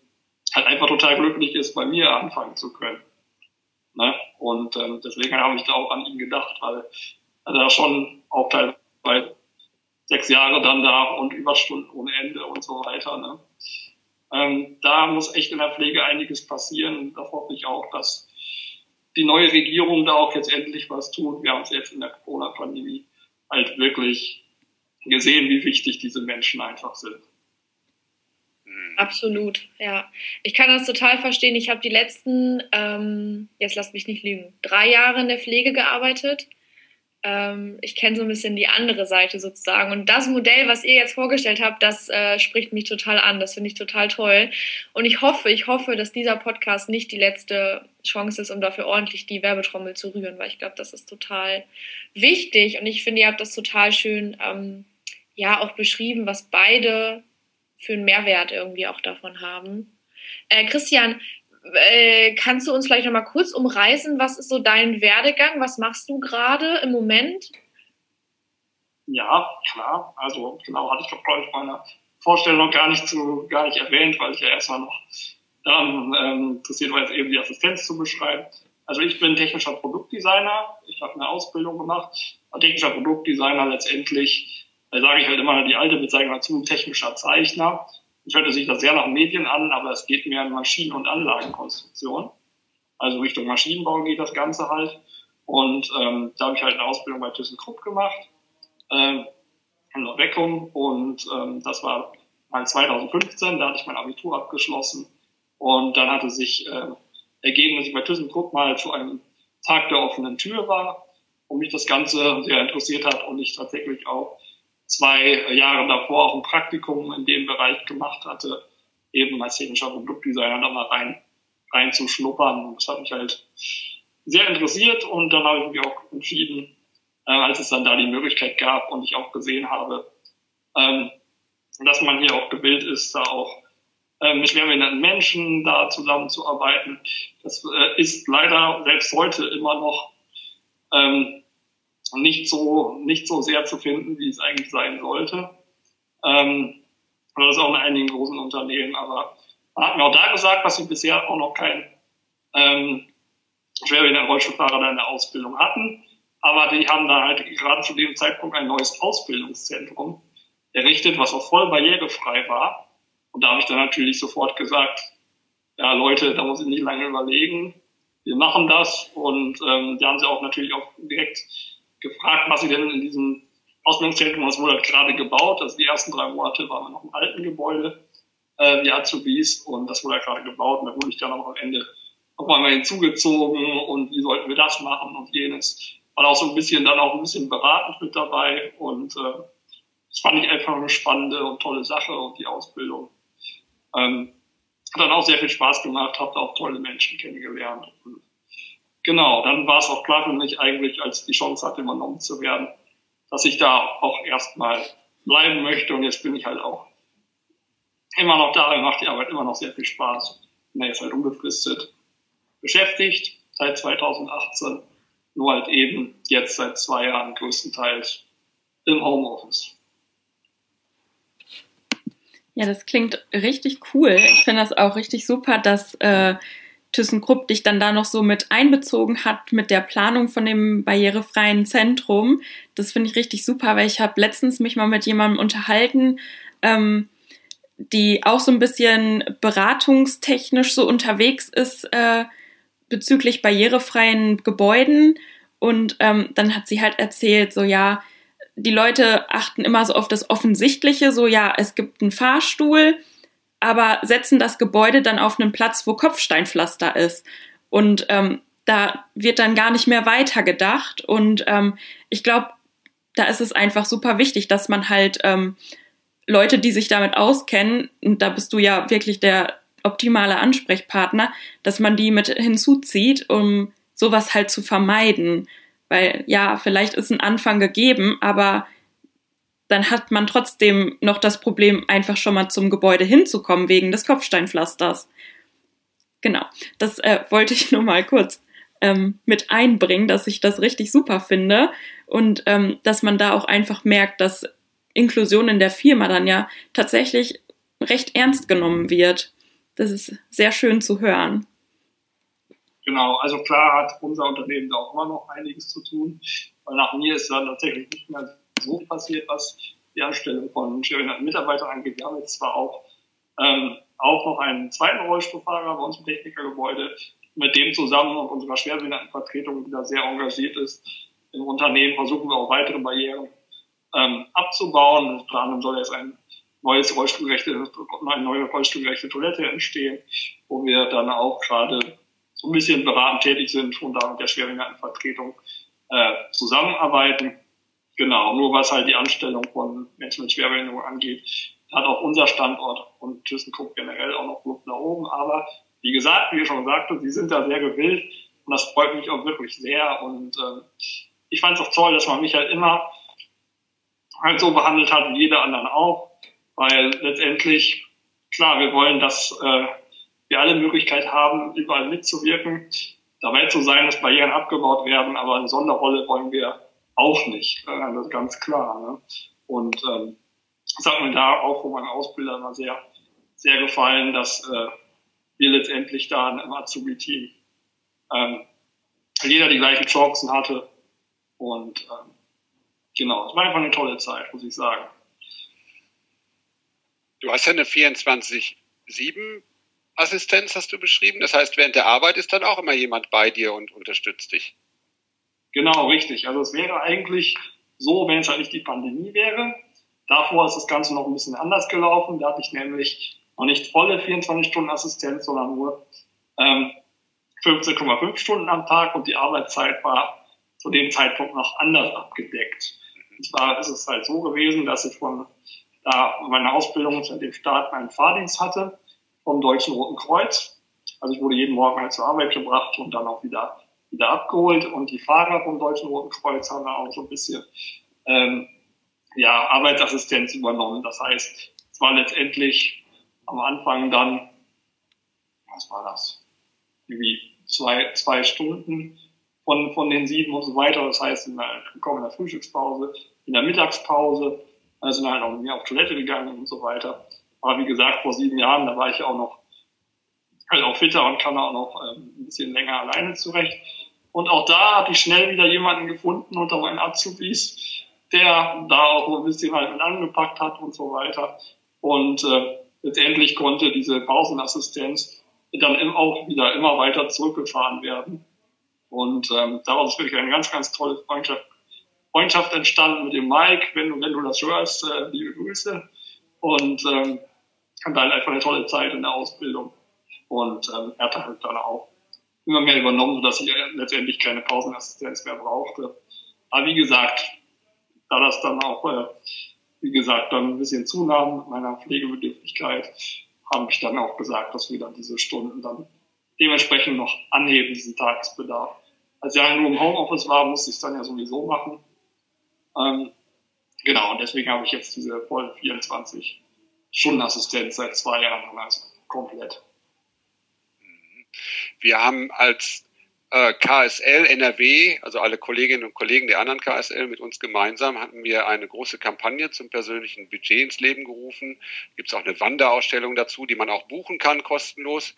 halt einfach total glücklich ist, bei mir anfangen zu können. Ne? Und ähm, deswegen habe ich da auch an ihn gedacht, weil er da schon auch teilweise sechs Jahre dann da und Überstunden ohne Ende und so weiter. Ne? Ähm, da muss echt in der Pflege einiges passieren. Da hoffe ich auch, dass die neue Regierung da auch jetzt endlich was tut. Wir haben es jetzt in der Corona-Pandemie halt wirklich gesehen, wie wichtig diese Menschen einfach sind. Absolut, ja. Ich kann das total verstehen. Ich habe die letzten, ähm, jetzt lasst mich nicht lügen, drei Jahre in der Pflege gearbeitet. ähm, ich kenne so ein bisschen die andere Seite sozusagen. Und das Modell, was ihr jetzt vorgestellt habt, das äh, spricht mich total an. Das finde ich total toll. Und ich hoffe, ich hoffe, dass dieser Podcast nicht die letzte Chance ist, um dafür ordentlich die Werbetrommel zu rühren, weil ich glaube, das ist total wichtig. Und ich finde, ihr habt das total schön, ähm, ja, auch beschrieben, was beide für einen Mehrwert irgendwie auch davon haben. Äh, Christian, äh, kannst du uns vielleicht noch mal kurz umreißen, was ist so dein Werdegang? Was machst du gerade im Moment? Ja, klar. Also genau hatte ich glaube ich meine Vorstellung gar nicht zu gar nicht erwähnt, weil ich ja erstmal noch daran ähm, interessiert war, jetzt eben die Assistenz zu beschreiben. Also ich bin technischer Produktdesigner. Ich habe eine Ausbildung gemacht. Technischer Produktdesigner letztendlich, da sage ich halt immer die alte Bezeichnung dazu, technischer Zeichner. Ich hörte sich das sehr nach Medien an, aber es geht mehr in Maschinen- und Anlagenkonstruktion. Also Richtung Maschinenbau geht das Ganze halt. Und ähm, da habe ich halt eine Ausbildung bei ThyssenKrupp gemacht, äh, in Weckung. Und ähm, das war mal 2015, da hatte ich mein Abitur abgeschlossen. Und dann hatte sich äh, ergeben, dass ich bei ThyssenKrupp mal zu einem Tag der offenen Tür war und mich das Ganze sehr interessiert hat und ich tatsächlich auch zwei Jahre davor auch ein Praktikum in dem Bereich gemacht hatte, eben als technischer Produktdesigner da mal rein, rein zu schnuppern. Und das hat mich halt sehr interessiert und dann habe ich mich auch entschieden, äh, als es dann da die Möglichkeit gab und ich auch gesehen habe, ähm, dass man hier auch gewillt ist, da auch äh, mit schwerbehinderten Menschen da zusammenzuarbeiten. Das äh, ist leider selbst heute immer noch ähm, nicht so, nicht so sehr zu finden, wie es eigentlich sein sollte. Ähm, das ist auch in einigen großen Unternehmen, aber man hat mir auch da gesagt, dass sie bisher auch noch keinen ähm, schwerbehinderten Rollstuhlfahrer da in der Ausbildung hatten. Aber die haben da halt gerade zu dem Zeitpunkt ein neues Ausbildungszentrum errichtet, was auch voll barrierefrei war. Und da habe ich dann natürlich sofort gesagt, ja Leute, da muss ich nicht lange überlegen. Wir machen das. Und ähm, die haben sie auch natürlich auch direkt gefragt, was sie denn in diesem Ausbildungszentrum, was wurde gerade gebaut. Also die ersten drei Monate waren wir noch im alten Gebäude, äh, die Azubis, und das wurde gerade gebaut. Und da wurde ich dann auch am Ende nochmal mal hinzugezogen und wie sollten wir das machen und jenes. War auch so ein bisschen dann auch ein bisschen beratend mit dabei und äh, das fand ich einfach eine spannende und tolle Sache und die Ausbildung. Ähm, hat dann auch sehr viel Spaß gemacht, habe da auch tolle Menschen kennengelernt. Und genau, dann war es auch klar für mich eigentlich, als die Chance hatte, übernommen zu werden, dass ich da auch erstmal bleiben möchte. Und jetzt bin ich halt auch immer noch da, macht die Arbeit immer noch sehr viel Spaß. Bin jetzt halt unbefristet beschäftigt seit 2018, nur halt eben jetzt seit zwei Jahren größtenteils im Homeoffice. Ja, das klingt richtig cool. Ich finde das auch richtig super, dass äh, ThyssenKrupp dich dann da noch so mit einbezogen hat mit der Planung von dem barrierefreien Zentrum. Das finde ich richtig super, weil ich habe letztens mich mal mit jemandem unterhalten, ähm, die auch so ein bisschen beratungstechnisch so unterwegs ist äh, bezüglich barrierefreien Gebäuden. Und ähm, dann hat sie halt erzählt, so ja, die Leute achten immer so auf das Offensichtliche, so ja, es gibt einen Fahrstuhl, aber setzen das Gebäude dann auf einen Platz, wo Kopfsteinpflaster ist. Und ähm, da wird dann gar nicht mehr weiter gedacht. Und ähm, ich glaube, da ist es einfach super wichtig, dass man halt ähm, Leute, die sich damit auskennen, und da bist du ja wirklich der optimale Ansprechpartner, dass man die mit hinzuzieht, um sowas halt zu vermeiden. Weil ja, vielleicht ist ein Anfang gegeben, aber dann hat man trotzdem noch das Problem, einfach schon mal zum Gebäude hinzukommen wegen des Kopfsteinpflasters. Genau, das äh, wollte ich nur mal kurz ähm, mit einbringen, dass ich das richtig super finde und ähm, dass man da auch einfach merkt, dass Inklusion in der Firma dann ja tatsächlich recht ernst genommen wird. Das ist sehr schön zu hören. Genau, also klar hat unser Unternehmen da auch immer noch einiges zu tun, weil nach mir ist dann tatsächlich nicht mehr so passiert, was die Anstellung von schwerbehinderten Mitarbeitern angeht. Wir haben jetzt zwar auch, ähm, auch noch einen zweiten Rollstuhlfahrer bei uns im Technikergebäude, mit dem zusammen und unserer Schwerbehindertenvertretung, die da sehr engagiert ist, im Unternehmen versuchen wir auch weitere Barrieren ähm, abzubauen. Unter anderem soll jetzt ein neues Rollstuhlgerechte, eine neue rollstuhlgerechte Toilette entstehen, wo wir dann auch gerade so ein bisschen beratend tätig sind und da mit der Schwerbehindertenvertretung äh, zusammenarbeiten. Genau, nur was halt die Anstellung von Menschen mit Schwerbehinderung angeht, hat auch unser Standort und ThyssenKrupp generell auch noch Luft nach oben. Aber wie gesagt, wie ich schon sagte, sie sind da sehr gewillt und das freut mich auch wirklich sehr. Und äh, ich fand es auch toll, dass man mich halt immer halt so behandelt hat wie jeder anderen auch, weil letztendlich, klar, wir wollen, dass äh, wir alle Möglichkeit haben, überall mitzuwirken, dabei zu sein, dass Barrieren abgebaut werden, aber eine Sonderrolle wollen wir auch nicht. Äh, ganz klar. Ne? Und ähm, das hat mir da auch von meinen Ausbildern immer sehr, sehr gefallen, dass äh, wir letztendlich da im Azubi-Team ähm, jeder die gleichen Chancen hatte. Und ähm, genau, es war einfach eine tolle Zeit, muss ich sagen. Du hast ja eine 24-7 Assistenz, hast du beschrieben. Das heißt, während der Arbeit ist dann auch immer jemand bei dir und unterstützt dich. Genau, richtig. Also es wäre eigentlich so, wenn es halt nicht die Pandemie wäre. Davor ist das Ganze noch ein bisschen anders gelaufen. Da hatte ich nämlich noch nicht volle 24 Stunden Assistenz, sondern nur ähm, 15,5 Stunden am Tag und die Arbeitszeit war zu dem Zeitpunkt noch anders abgedeckt. Und zwar ist es halt so gewesen, dass ich von da meine Ausbildung seit dem Start meinen Fahrdienst hatte vom Deutschen Roten Kreuz. Also ich wurde jeden Morgen halt zur Arbeit gebracht und dann auch wieder wieder abgeholt und die Fahrer vom Deutschen Roten Kreuz haben da auch so ein bisschen ähm, ja, Arbeitsassistenz übernommen. Das heißt, es war letztendlich am Anfang dann, was war das? Irgendwie zwei, zwei Stunden von, von den sieben und so weiter. Das heißt, wir kommen in der Frühstückspause, in der Mittagspause, also sind halt auch mehr auf Toilette gegangen und so weiter. Aber wie gesagt, vor sieben Jahren, da war ich auch noch halt auch fitter und kann auch noch ähm, ein bisschen länger alleine zurecht. Und auch da habe ich schnell wieder jemanden gefunden unter meinen Azubis, der da auch so ein bisschen halt mit angepackt hat und so weiter. Und äh, letztendlich konnte diese Pausenassistenz dann auch wieder immer weiter zurückgefahren werden. Und ähm, daraus ist wirklich eine ganz, ganz tolle Freundschaft, Freundschaft entstanden mit dem Mike. Wenn du, wenn du das hörst, äh, liebe Grüße. Und ähm, dann einfach eine tolle Zeit in der Ausbildung. Und ähm, er hat halt dann auch immer mehr übernommen, sodass ich letztendlich keine Pausenassistenz mehr brauchte. Aber wie gesagt, da das dann auch, äh, wie gesagt, dann ein bisschen zunahm mit meiner Pflegebedürftigkeit, habe ich dann auch gesagt, dass wir dann diese Stunden dann dementsprechend noch anheben, diesen Tagesbedarf. Als ich ja nur im Homeoffice war, musste ich es dann ja sowieso machen. Ähm, genau, und deswegen habe ich jetzt diese vollen 24 Stunden Assistenz seit zwei Jahren, also komplett. Wir haben als äh, KSL NRW, also alle Kolleginnen und Kollegen der anderen KSL mit uns gemeinsam, hatten wir eine große Kampagne zum persönlichen Budget ins Leben gerufen. Gibt es auch eine Wanderausstellung dazu, die man auch buchen kann, kostenlos.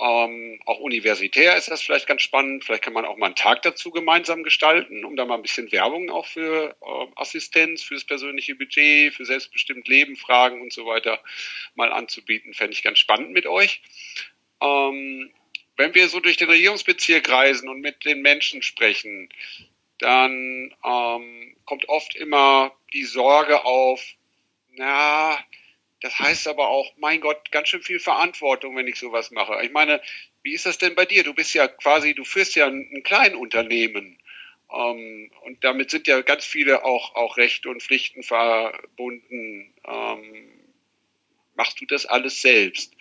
Ähm, auch universitär ist das vielleicht ganz spannend. Vielleicht kann man auch mal einen Tag dazu gemeinsam gestalten, um da mal ein bisschen Werbung auch für äh, Assistenz, für das persönliche Budget, für selbstbestimmt Leben, Fragen und so weiter mal anzubieten. Fände ich ganz spannend mit euch. Ähm, wenn wir so durch den Regierungsbezirk reisen und mit den Menschen sprechen, dann ähm, kommt oft immer die Sorge auf, na, das heißt aber auch, mein Gott, ganz schön viel Verantwortung, wenn ich sowas mache. Ich meine, wie ist das denn bei dir? Du bist ja quasi, du führst ja ein, ein Kleinunternehmen. Ähm, und damit sind ja ganz viele auch, auch Rechte und Pflichten verbunden. Ähm, machst du das alles selbst?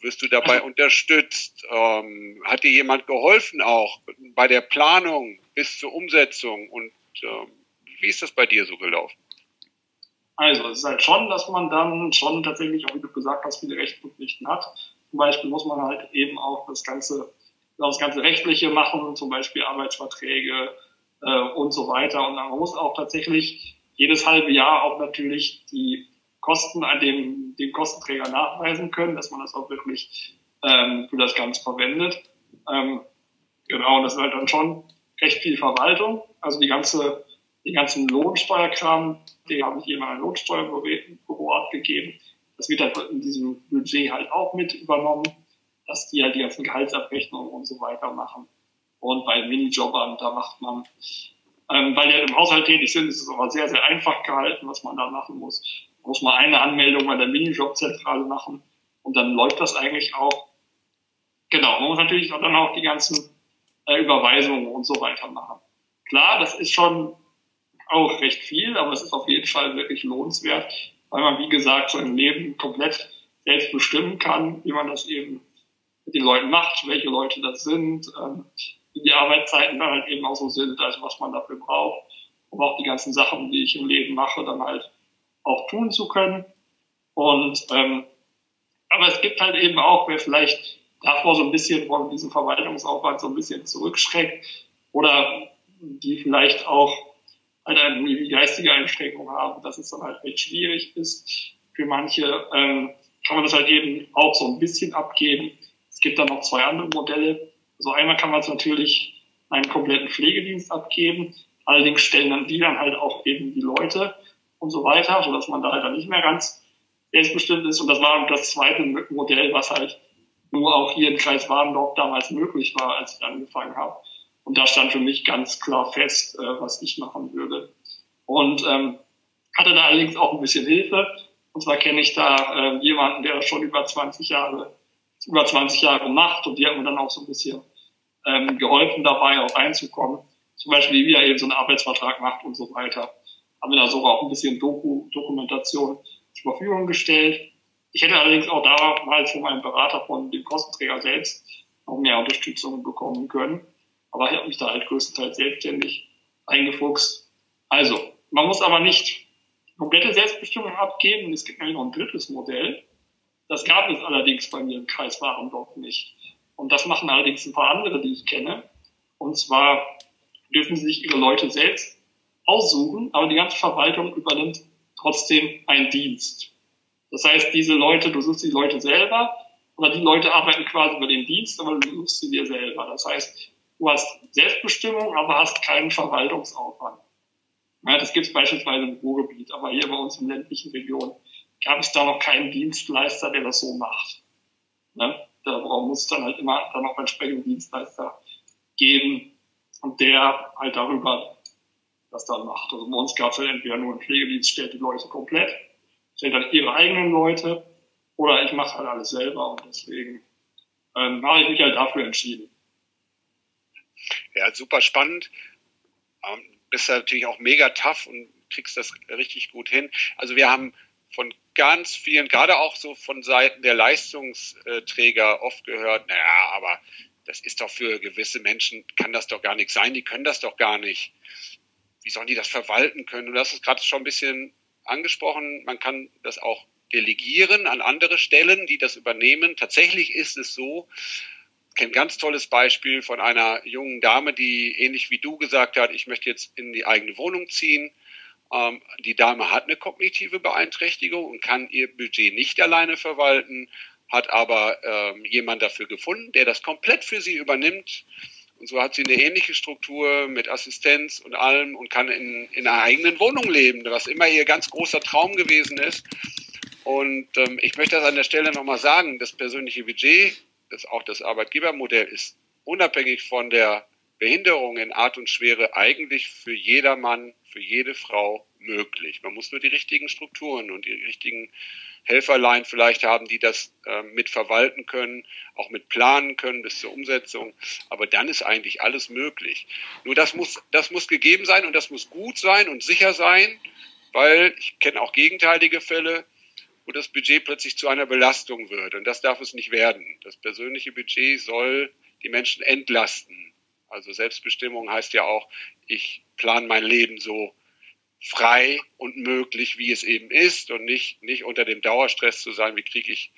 Wirst du dabei unterstützt? Ähm, hat dir jemand geholfen auch bei der Planung bis zur Umsetzung? Und ähm, wie ist das bei dir so gelaufen? Also es ist halt schon, dass man dann schon tatsächlich, auch wie du gesagt hast, viele Rechtspflichten hat. Zum Beispiel muss man halt eben auch das ganze, das ganze Rechtliche machen, zum Beispiel Arbeitsverträge äh, und so weiter. Und man muss auch tatsächlich jedes halbe Jahr auch natürlich die Kosten an dem, dem Kostenträger nachweisen können, dass man das auch wirklich ähm, für das Ganze verwendet. Ähm, genau, und das ist halt dann schon recht viel Verwaltung. Also die ganze, die ganzen Lohnsteuerkram, den habe ich eben an ein Lohnsteuerbüro abgegeben. Das wird halt in diesem Budget halt auch mit übernommen, dass die halt die ganzen Gehaltsabrechnungen und so weiter machen. Und bei Minijobbern, da macht man, ähm, weil die halt im Haushalt tätig sind, ist es aber sehr, sehr einfach gehalten, was man da machen muss muss man eine Anmeldung bei der Minijob-Zentrale machen und dann läuft das eigentlich auch. Genau, man muss natürlich dann auch die ganzen äh, Überweisungen und so weiter machen. klar, das ist schon auch recht viel, aber es ist auf jeden Fall wirklich lohnenswert, weil man, wie gesagt, sein Leben komplett selbst bestimmen kann, wie man das eben mit den Leuten macht, welche Leute das sind, ähm, wie die Arbeitszeiten dann halt eben auch so sind, also was man dafür braucht, um auch die ganzen Sachen, die ich im Leben mache, dann halt auch tun zu können. Und ähm, aber es gibt halt eben auch, wer vielleicht davor so ein bisschen von diesem Verwaltungsaufwand so ein bisschen zurückschreckt oder die vielleicht auch halt eine geistige Einschränkung haben, dass es dann halt echt schwierig ist. Für manche ähm, kann man das halt eben auch so ein bisschen abgeben. Es gibt dann noch zwei andere Modelle. Also einmal kann man es natürlich einen kompletten Pflegedienst abgeben. Allerdings stellen dann die dann halt auch eben die Leute und so weiter, sodass man da halt dann nicht mehr ganz selbstbestimmt ist. Und das war das zweite Modell, was halt nur auch hier im Kreis Warendorf damals möglich war, als ich angefangen habe. Und da stand für mich ganz klar fest, äh, was ich machen würde. Und ähm, hatte da allerdings auch ein bisschen Hilfe. Und zwar kenne ich da äh, jemanden, der schon über 20 Jahre, über 20 Jahre macht und die hat mir dann auch so ein bisschen ähm, geholfen dabei, auch reinzukommen. Zum Beispiel, wie er eben so einen Arbeitsvertrag macht und so weiter. Haben wir da sogar auch ein bisschen Doku, Dokumentation zur Verfügung gestellt. Ich hätte allerdings auch damals von meinem Berater, von dem Kostenträger selbst, noch mehr Unterstützung bekommen können. Aber ich habe mich da halt größtenteils selbstständig eingefuchst. Also, man muss aber nicht komplette Selbstbestimmung abgeben. Es gibt nämlich noch ein drittes Modell. Das gab es allerdings bei mir im Kreis Warendorf nicht. Und das machen allerdings ein paar andere, die ich kenne. Und zwar dürfen sie sich ihre Leute selbst aussuchen, aber die ganze Verwaltung übernimmt trotzdem einen Dienst. Das heißt, diese Leute, du suchst die Leute selber, oder die Leute arbeiten quasi über den Dienst, aber du suchst sie dir selber. Das heißt, du hast Selbstbestimmung, aber hast keinen Verwaltungsaufwand. Ja, das gibt es beispielsweise im Ruhrgebiet, aber hier bei uns in ländlichen Regionen gab es da noch keinen Dienstleister, der das so macht. Ne? Da muss es dann halt immer dann noch entsprechenden Dienstleister geben und der halt darüber das dann macht. Also bei uns gab es halt entweder nur einen Pflegedienst, stellt die Leute komplett stellt dann ihre eigenen Leute oder ich mache halt alles selber und deswegen ähm, habe ich mich halt dafür entschieden. Ja, super spannend. Ähm, bist ja natürlich auch mega tough und kriegst das richtig gut hin. Also wir haben von ganz vielen, gerade auch so von Seiten der Leistungsträger oft gehört, naja, aber das ist doch für gewisse Menschen, kann das doch gar nicht sein, die können das doch gar nicht. Wie sollen die das verwalten können? Und das ist gerade schon ein bisschen angesprochen, man kann das auch delegieren an andere Stellen, die das übernehmen. Tatsächlich ist es so, ich kenne ein ganz tolles Beispiel von einer jungen Dame, die ähnlich wie du gesagt hat, ich möchte jetzt in die eigene Wohnung ziehen. Ähm, die Dame hat eine kognitive Beeinträchtigung und kann ihr Budget nicht alleine verwalten, hat aber ähm, jemand dafür gefunden, der das komplett für sie übernimmt und so hat sie eine ähnliche Struktur mit Assistenz und allem und kann in, in einer eigenen Wohnung leben, was immer ihr ganz großer Traum gewesen ist. Und ähm, ich möchte das an der Stelle nochmal sagen, das persönliche Budget, das auch das Arbeitgebermodell ist unabhängig von der Behinderung in Art und Schwere eigentlich für jedermann, für jede Frau möglich. Man muss nur die richtigen Strukturen und die richtigen Helferlein vielleicht haben, die das äh, mit verwalten können, auch mit planen können bis zur Umsetzung. Aber dann ist eigentlich alles möglich. Nur das muss, das muss gegeben sein und das muss gut sein und sicher sein, weil ich kenne auch gegenteilige Fälle, wo das Budget plötzlich zu einer Belastung wird. Und das darf es nicht werden. Das persönliche Budget soll die Menschen entlasten. Also Selbstbestimmung heißt ja auch, ich plane mein Leben so, frei und möglich, wie es eben ist und nicht, nicht unter dem Dauerstress zu sein, wie kriege ich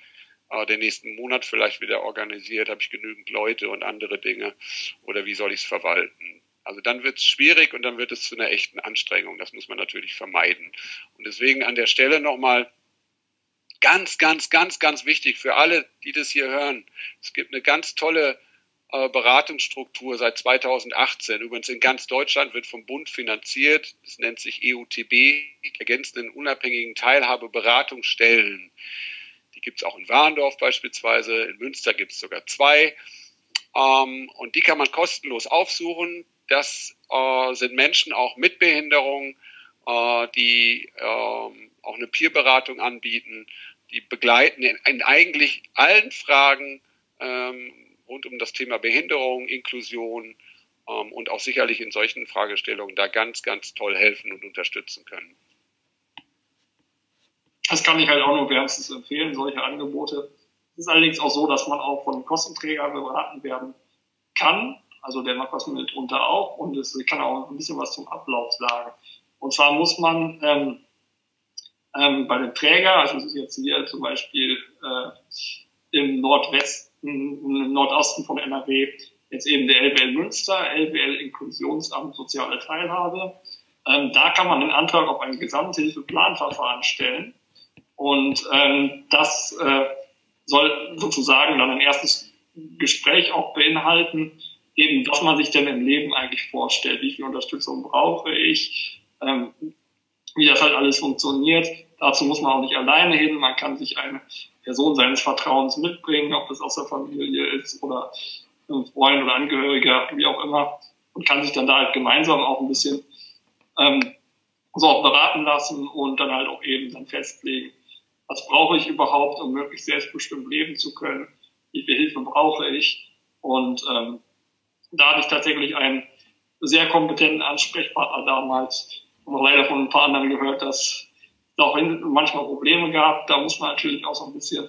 äh, den nächsten Monat vielleicht wieder organisiert, habe ich genügend Leute und andere Dinge oder wie soll ich es verwalten. Also dann wird es schwierig und dann wird es zu einer echten Anstrengung. Das muss man natürlich vermeiden. Und deswegen an der Stelle nochmal ganz, ganz, ganz, ganz wichtig für alle, die das hier hören. Es gibt eine ganz tolle Beratungsstruktur seit 2018. Übrigens in ganz Deutschland wird vom Bund finanziert. Das nennt sich EUTB, ergänzenden unabhängigen Teilhabeberatungsstellen. Die gibt es auch in Warndorf beispielsweise. In Münster gibt es sogar zwei. Ähm, und die kann man kostenlos aufsuchen. Das äh, sind Menschen auch mit Behinderung, äh, die ähm, auch eine Peerberatung anbieten. Die begleiten in, in eigentlich allen Fragen ähm, rund um das Thema Behinderung, Inklusion, ähm, und auch sicherlich in solchen Fragestellungen da ganz, ganz toll helfen und unterstützen können. Das kann ich halt auch nur wärmstens empfehlen, solche Angebote. Es ist allerdings auch so, dass man auch von Kostenträger beraten werden kann. Also der macht was mit unter auch und es kann auch ein bisschen was zum Ablauf sagen. Und zwar muss man ähm, ähm, bei dem Träger, also das ist jetzt hier zum Beispiel äh, im Nordwesten, im Nordosten von NRW, jetzt eben der LBL Münster, LBL Inklusionsamt Soziale Teilhabe. Ähm, da kann man einen Antrag auf ein Gesamthilfeplanverfahren stellen. Und ähm, das äh, soll sozusagen dann ein erstes Gespräch auch beinhalten, eben was man sich denn im Leben eigentlich vorstellt, wie viel Unterstützung brauche ich, ähm, wie das halt alles funktioniert. Dazu muss man auch nicht alleine hin, man kann sich eine Person seines Vertrauens mitbringen, ob das aus der Familie ist oder ein Freund oder Angehöriger, wie auch immer, und kann sich dann da halt gemeinsam auch ein bisschen ähm, so auch beraten lassen und dann halt auch eben dann festlegen, was brauche ich überhaupt, um möglichst selbstbestimmt leben zu können, wie viel Hilfe brauche ich. Und ähm, da hatte ich tatsächlich einen sehr kompetenten Ansprechpartner damals und leider von ein paar anderen gehört, dass auch manchmal Probleme gab. Da muss man natürlich auch so ein bisschen,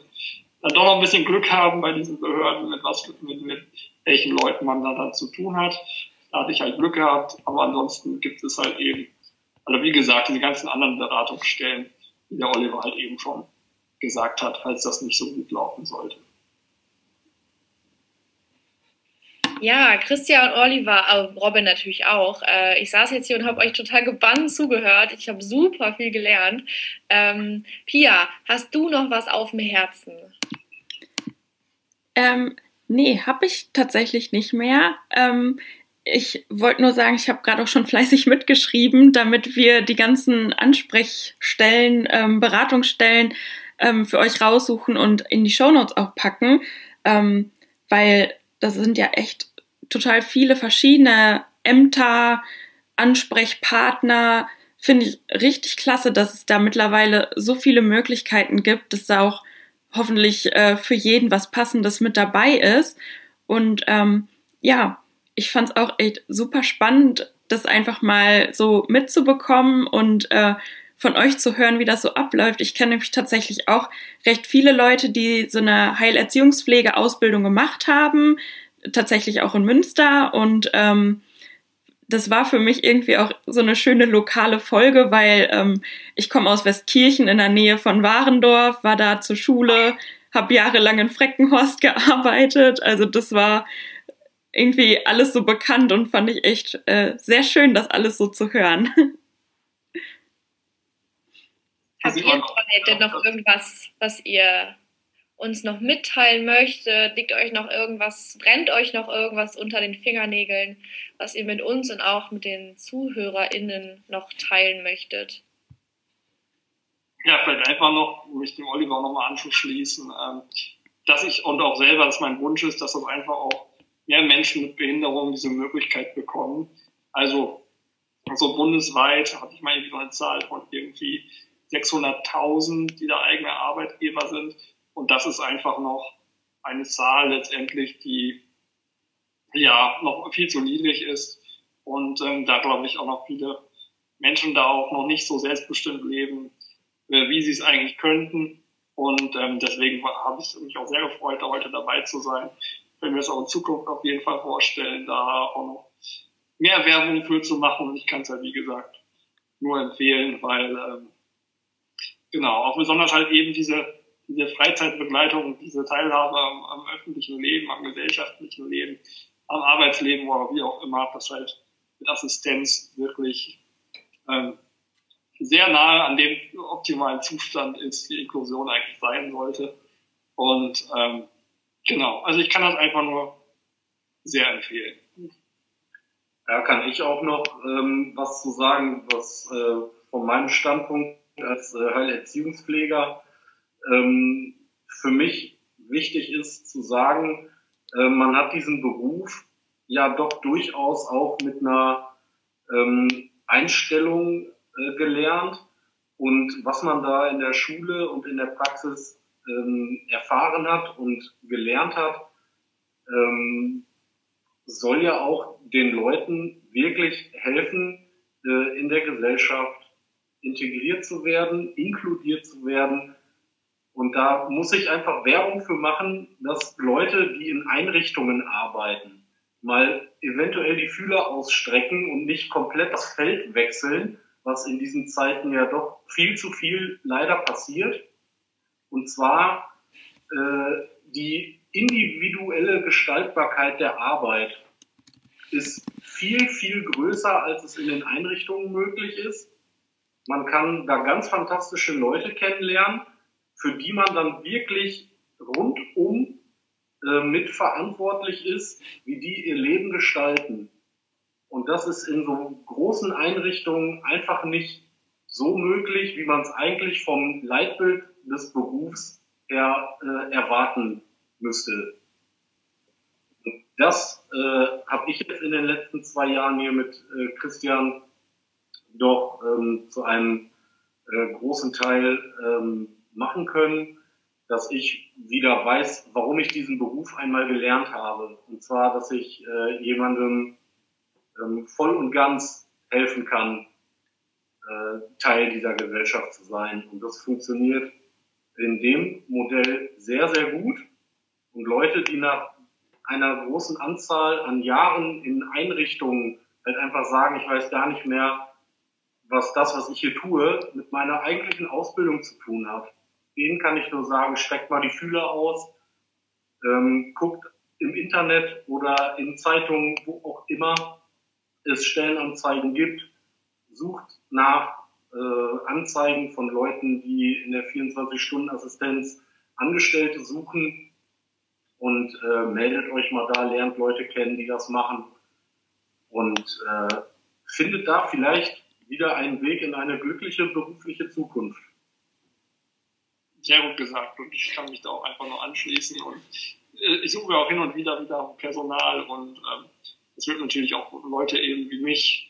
dann doch noch ein bisschen Glück haben bei diesen Behörden, mit was, mit, mit welchen Leuten man da dann zu tun hat. Da hatte ich halt Glück gehabt, aber ansonsten gibt es halt eben, also wie gesagt, diese ganzen anderen Beratungsstellen, wie der Oliver halt eben schon gesagt hat, falls das nicht so gut laufen sollte. Ja, Christian und Oliver, äh, Robin natürlich auch. Äh, ich saß jetzt hier und habe euch total gebannt zugehört. Ich habe super viel gelernt. Ähm, Pia, hast du noch was auf dem Herzen? Ähm, nee, habe ich tatsächlich nicht mehr. Ähm, ich wollte nur sagen, ich habe gerade auch schon fleißig mitgeschrieben, damit wir die ganzen Ansprechstellen, ähm, Beratungsstellen ähm, für euch raussuchen und in die Shownotes auch packen, ähm, weil das sind ja echt total viele verschiedene Ämter, Ansprechpartner. Finde ich richtig klasse, dass es da mittlerweile so viele Möglichkeiten gibt, dass da auch hoffentlich äh, für jeden was Passendes mit dabei ist. Und ähm, ja, ich fand es auch echt super spannend, das einfach mal so mitzubekommen und äh, von euch zu hören, wie das so abläuft. Ich kenne nämlich tatsächlich auch recht viele Leute, die so eine Heilerziehungspflege-Ausbildung gemacht haben, tatsächlich auch in Münster und ähm, das war für mich irgendwie auch so eine schöne lokale Folge, weil ähm, ich komme aus Westkirchen in der Nähe von Warendorf, war da zur Schule, habe jahrelang in Freckenhorst gearbeitet. Also das war irgendwie alles so bekannt und fand ich echt äh, sehr schön, das alles so zu hören. Habt ihr denn noch irgendwas, was ihr uns noch mitteilen möchtet? Liegt euch noch irgendwas, brennt euch noch irgendwas unter den Fingernägeln, was ihr mit uns und auch mit den ZuhörerInnen noch teilen möchtet? Ja, vielleicht einfach noch, um mich dem Oliver nochmal anzuschließen, ähm, dass ich und auch selber, dass mein Wunsch ist, dass das einfach auch mehr Menschen mit Behinderung diese Möglichkeit bekommen. Also, so bundesweit habe ich mal irgendwie eine Zahl von irgendwie 600.000, die da eigene Arbeitgeber sind. Und das ist einfach noch eine Zahl letztendlich, die ja noch viel zu niedrig ist. Und ähm, da glaube ich auch noch viele Menschen da auch noch nicht so selbstbestimmt leben, äh, wie sie es eigentlich könnten. Und ähm, deswegen habe ich mich auch sehr gefreut, da heute dabei zu sein. Wenn wir es auch in Zukunft auf jeden Fall vorstellen, da auch noch mehr Werbung für zu machen. Und ich kann es ja, wie gesagt, nur empfehlen, weil ähm, genau, auch besonders halt eben diese, diese Freizeitbegleitung, diese Teilhabe am, am öffentlichen Leben, am gesellschaftlichen Leben, am Arbeitsleben oder wie auch immer, das halt mit Assistenz wirklich ähm, sehr nahe an dem optimalen Zustand ist, wie Inklusion eigentlich sein sollte. Und ähm, genau, also ich kann das einfach nur sehr empfehlen. Ja, kann ich auch noch ähm, was zu sagen, was äh, von meinem Standpunkt als äh, Heilerziehungspfleger ähm, für mich wichtig ist zu sagen, äh, man hat diesen Beruf ja doch durchaus auch mit einer ähm, Einstellung äh, gelernt und was man da in der Schule und in der Praxis ähm, erfahren hat und gelernt hat, ähm, soll ja auch den Leuten wirklich helfen, äh, in der Gesellschaft integriert zu werden, inkludiert zu werden. Und da muss ich einfach Werbung für machen, dass Leute, die in Einrichtungen arbeiten, mal eventuell die Fühler ausstrecken und nicht komplett das Feld wechseln, was in diesen Zeiten ja doch viel zu viel leider passiert. Und zwar äh, die individuelle Gestaltbarkeit der Arbeit ist viel, viel größer, als es in den Einrichtungen möglich ist. Man kann da ganz fantastische Leute kennenlernen, für die man dann wirklich rundum äh, mitverantwortlich ist, wie die ihr Leben gestalten. Und das ist in so großen Einrichtungen einfach nicht so möglich, wie man es eigentlich vom Leitbild des Berufs her äh, erwarten müsste. Das äh, habe ich jetzt in den letzten zwei Jahren hier mit äh, Christian doch ähm, zu einem äh, großen Teil ähm, machen können, dass ich wieder weiß, warum ich diesen Beruf einmal gelernt habe. Und zwar, dass ich äh, jemandem ähm, voll und ganz helfen kann, äh, Teil dieser Gesellschaft zu sein. Und das funktioniert in dem Modell sehr, sehr gut. Und Leute, die nach einer großen Anzahl an Jahren in Einrichtungen halt einfach sagen, ich weiß gar nicht mehr, was das, was ich hier tue, mit meiner eigentlichen Ausbildung zu tun hat. Denen kann ich nur sagen, streckt mal die Fühler aus, ähm, guckt im Internet oder in Zeitungen, wo auch immer es Stellenanzeigen gibt, sucht nach äh, Anzeigen von Leuten, die in der 24-Stunden-Assistenz Angestellte suchen und äh, meldet euch mal da, lernt Leute kennen, die das machen und äh, findet da vielleicht wieder einen Weg in eine glückliche berufliche Zukunft. Sehr gut gesagt und ich kann mich da auch einfach nur anschließen und äh, ich suche auch hin und wieder wieder Personal und ähm, es wird natürlich auch Leute eben wie mich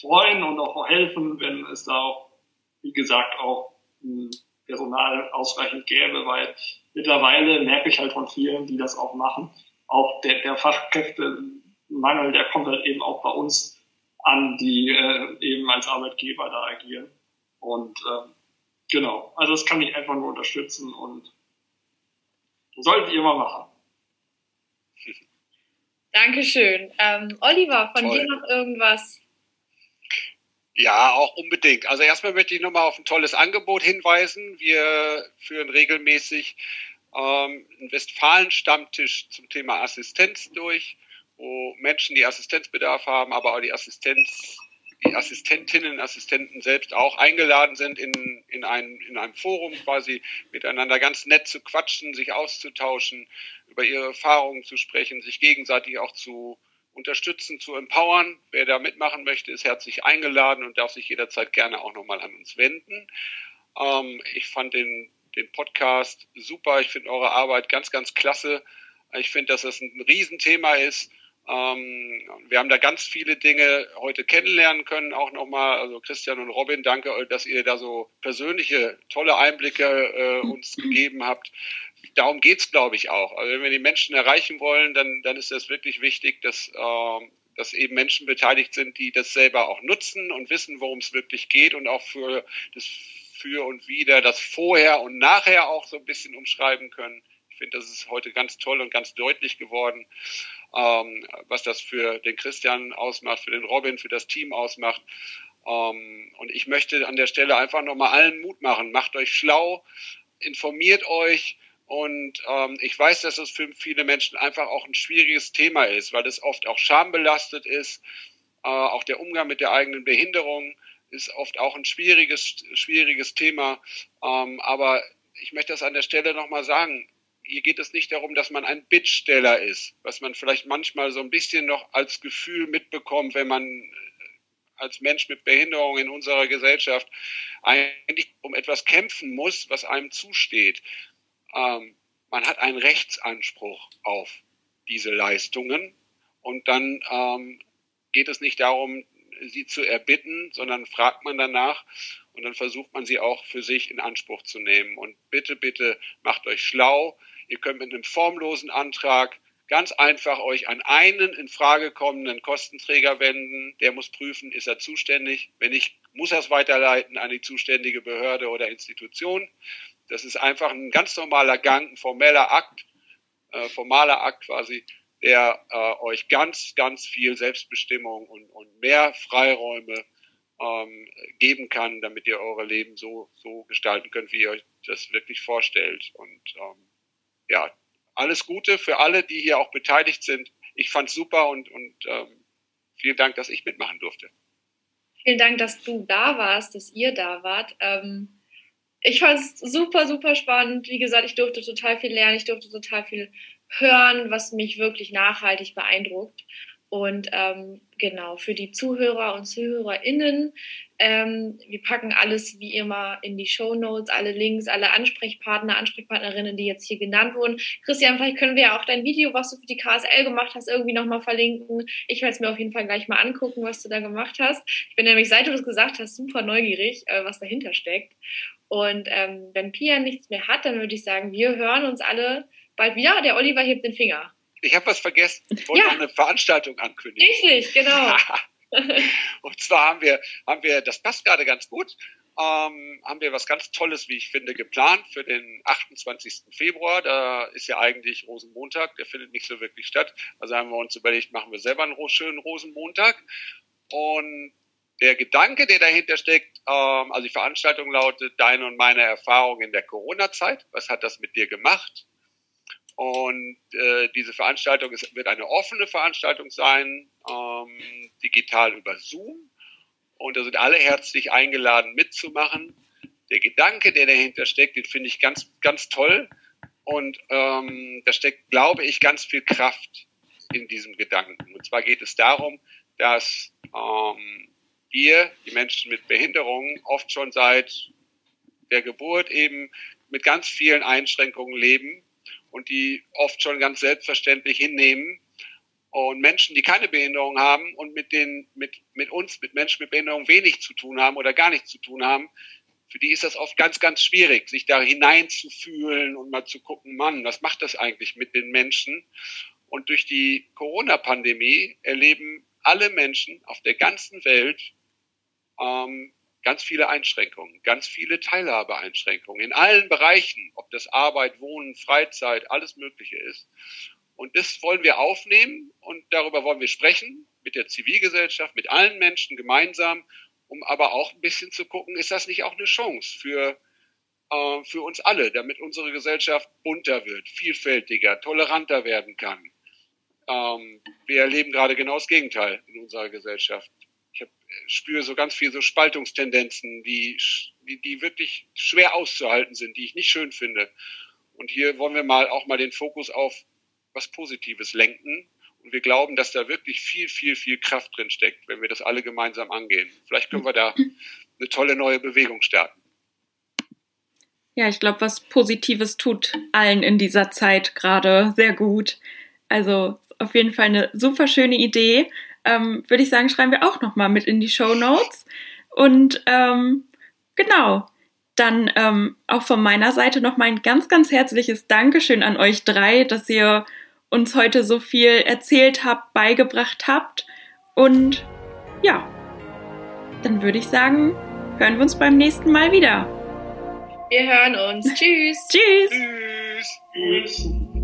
freuen und auch helfen, wenn es da auch, wie gesagt, auch Personal ausreichend gäbe, weil mittlerweile merke ich halt von vielen, die das auch machen, auch der, der Fachkräftemangel, der kommt halt eben auch bei uns an, die äh, eben als Arbeitgeber da agieren. Und äh, genau, also das kann ich einfach nur unterstützen und solltet ihr mal machen. Dankeschön. Ähm, Oliver, von Toll. dir noch irgendwas? Ja, auch unbedingt. Also erstmal möchte ich nochmal auf ein tolles Angebot hinweisen. Wir führen regelmäßig ähm, einen Westfalen-Stammtisch zum Thema Assistenz durch, wo Menschen, die Assistenzbedarf haben, aber auch die Assistenz die Assistentinnen und Assistenten selbst auch eingeladen sind, in, in, ein, in einem Forum quasi miteinander ganz nett zu quatschen, sich auszutauschen, über ihre Erfahrungen zu sprechen, sich gegenseitig auch zu unterstützen, zu empowern. Wer da mitmachen möchte, ist herzlich eingeladen und darf sich jederzeit gerne auch nochmal an uns wenden. Ähm, ich fand den, den Podcast super. Ich finde eure Arbeit ganz, ganz klasse. Ich finde, dass das ein Riesenthema ist wir haben da ganz viele Dinge heute kennenlernen können, auch nochmal. Also Christian und Robin, danke, dass ihr da so persönliche, tolle Einblicke äh, uns gegeben habt. Darum geht's, glaube ich, auch. Also wenn wir die Menschen erreichen wollen, dann, dann ist das wirklich wichtig, dass, äh, dass eben Menschen beteiligt sind, die das selber auch nutzen und wissen, worum es wirklich geht und auch für das Für und Wider, das Vorher und Nachher auch so ein bisschen umschreiben können. Ich finde, das ist heute ganz toll und ganz deutlich geworden ähm, was das für den Christian ausmacht, für den Robin, für das Team ausmacht. Ähm, und ich möchte an der Stelle einfach nochmal allen Mut machen. Macht euch schlau, informiert euch. Und ähm, ich weiß, dass es für viele Menschen einfach auch ein schwieriges Thema ist, weil es oft auch schambelastet ist. Äh, auch der Umgang mit der eigenen Behinderung ist oft auch ein schwieriges, schwieriges Thema. Ähm, aber ich möchte das an der Stelle nochmal sagen hier geht es nicht darum, dass man ein Bittsteller ist, was man vielleicht manchmal so ein bisschen noch als Gefühl mitbekommt, wenn man äh, als Mensch mit Behinderung in unserer Gesellschaft eigentlich um etwas kämpfen muss, was einem zusteht. Ähm, man hat einen Rechtsanspruch auf diese Leistungen und dann ähm, geht es nicht darum, sie zu erbitten, sondern fragt man danach und dann versucht man sie auch für sich in Anspruch zu nehmen. Und bitte, bitte macht euch schlau, Ihr könnt mit einem formlosen Antrag ganz einfach euch an einen in Frage kommenden Kostenträger wenden. Der muss prüfen, ist er zuständig. Wenn nicht, muss er es weiterleiten an die zuständige Behörde oder Institution. Das ist einfach ein ganz normaler Gang, ein formeller Akt, äh, formaler Akt quasi, der äh, euch ganz, ganz viel Selbstbestimmung und, und mehr Freiräume ähm, geben kann, damit ihr eure Leben so, so gestalten könnt, wie ihr euch das wirklich vorstellt. Und ähm, ja, alles Gute für alle, die hier auch beteiligt sind. Ich fand es super und, und ähm, vielen Dank, dass ich mitmachen durfte. Vielen Dank, dass du da warst, dass ihr da wart. Ähm, ich fand es super, super spannend. Wie gesagt, ich durfte total viel lernen, ich durfte total viel hören, was mich wirklich nachhaltig beeindruckt. Und ähm, genau, für die Zuhörer und ZuhörerInnen, ähm, wir packen alles wie immer in die Show Notes, alle Links, alle Ansprechpartner, Ansprechpartnerinnen, die jetzt hier genannt wurden. Christian, vielleicht können wir ja auch dein Video, was du für die KSL gemacht hast, irgendwie nochmal verlinken. Ich werde es mir auf jeden Fall gleich mal angucken, was du da gemacht hast. Ich bin nämlich, seit du das gesagt hast, super neugierig, äh, was dahinter steckt. Und ähm, wenn Pia nichts mehr hat, dann würde ich sagen, wir hören uns alle bald wieder. Der Oliver hebt den Finger. Ich habe was vergessen. Ich wollte ja. noch eine Veranstaltung ankündigen. Richtig, genau. und zwar haben wir, haben wir, das passt gerade ganz gut, ähm, haben wir was ganz Tolles, wie ich finde, geplant für den 28. Februar. Da ist ja eigentlich Rosenmontag, der findet nicht so wirklich statt. Also haben wir uns überlegt, machen wir selber einen schönen Rosenmontag. Und der Gedanke, der dahinter steckt, ähm, also die Veranstaltung lautet Deine und meine Erfahrung in der Corona-Zeit. Was hat das mit dir gemacht? Und äh, diese Veranstaltung ist, wird eine offene Veranstaltung sein, ähm, digital über Zoom. Und da sind alle herzlich eingeladen mitzumachen. Der Gedanke, der dahinter steckt, den finde ich ganz, ganz toll. Und ähm, da steckt, glaube ich, ganz viel Kraft in diesem Gedanken. Und zwar geht es darum, dass ähm, wir, die Menschen mit Behinderungen, oft schon seit der Geburt eben mit ganz vielen Einschränkungen leben und die oft schon ganz selbstverständlich hinnehmen. Und Menschen, die keine Behinderung haben und mit, den, mit, mit uns, mit Menschen mit Behinderung wenig zu tun haben oder gar nichts zu tun haben, für die ist das oft ganz, ganz schwierig, sich da hineinzufühlen und mal zu gucken, Mann, was macht das eigentlich mit den Menschen? Und durch die Corona-Pandemie erleben alle Menschen auf der ganzen Welt ähm, ganz viele Einschränkungen, ganz viele Teilhabeeinschränkungen in allen Bereichen, ob das Arbeit, Wohnen, Freizeit, alles Mögliche ist. Und das wollen wir aufnehmen und darüber wollen wir sprechen mit der Zivilgesellschaft, mit allen Menschen gemeinsam, um aber auch ein bisschen zu gucken, ist das nicht auch eine Chance für, äh, für uns alle, damit unsere Gesellschaft bunter wird, vielfältiger, toleranter werden kann. Ähm, wir erleben gerade genau das Gegenteil in unserer Gesellschaft ich hab, spüre so ganz viel so Spaltungstendenzen, die, die, die wirklich schwer auszuhalten sind, die ich nicht schön finde. Und hier wollen wir mal auch mal den Fokus auf was Positives lenken. Und wir glauben, dass da wirklich viel, viel, viel Kraft drin steckt, wenn wir das alle gemeinsam angehen. Vielleicht können wir da eine tolle neue Bewegung starten. Ja, ich glaube, was Positives tut allen in dieser Zeit gerade sehr gut. Also auf jeden Fall eine super schöne Idee ähm, würde ich sagen, schreiben wir auch nochmal mit in die Show Notes. Und ähm, genau, dann ähm, auch von meiner Seite nochmal ein ganz, ganz herzliches Dankeschön an euch drei, dass ihr uns heute so viel erzählt habt, beigebracht habt. Und ja, dann würde ich sagen, hören wir uns beim nächsten Mal wieder. Wir hören uns. Tschüss. Tschüss. Tschüss. Tschüss.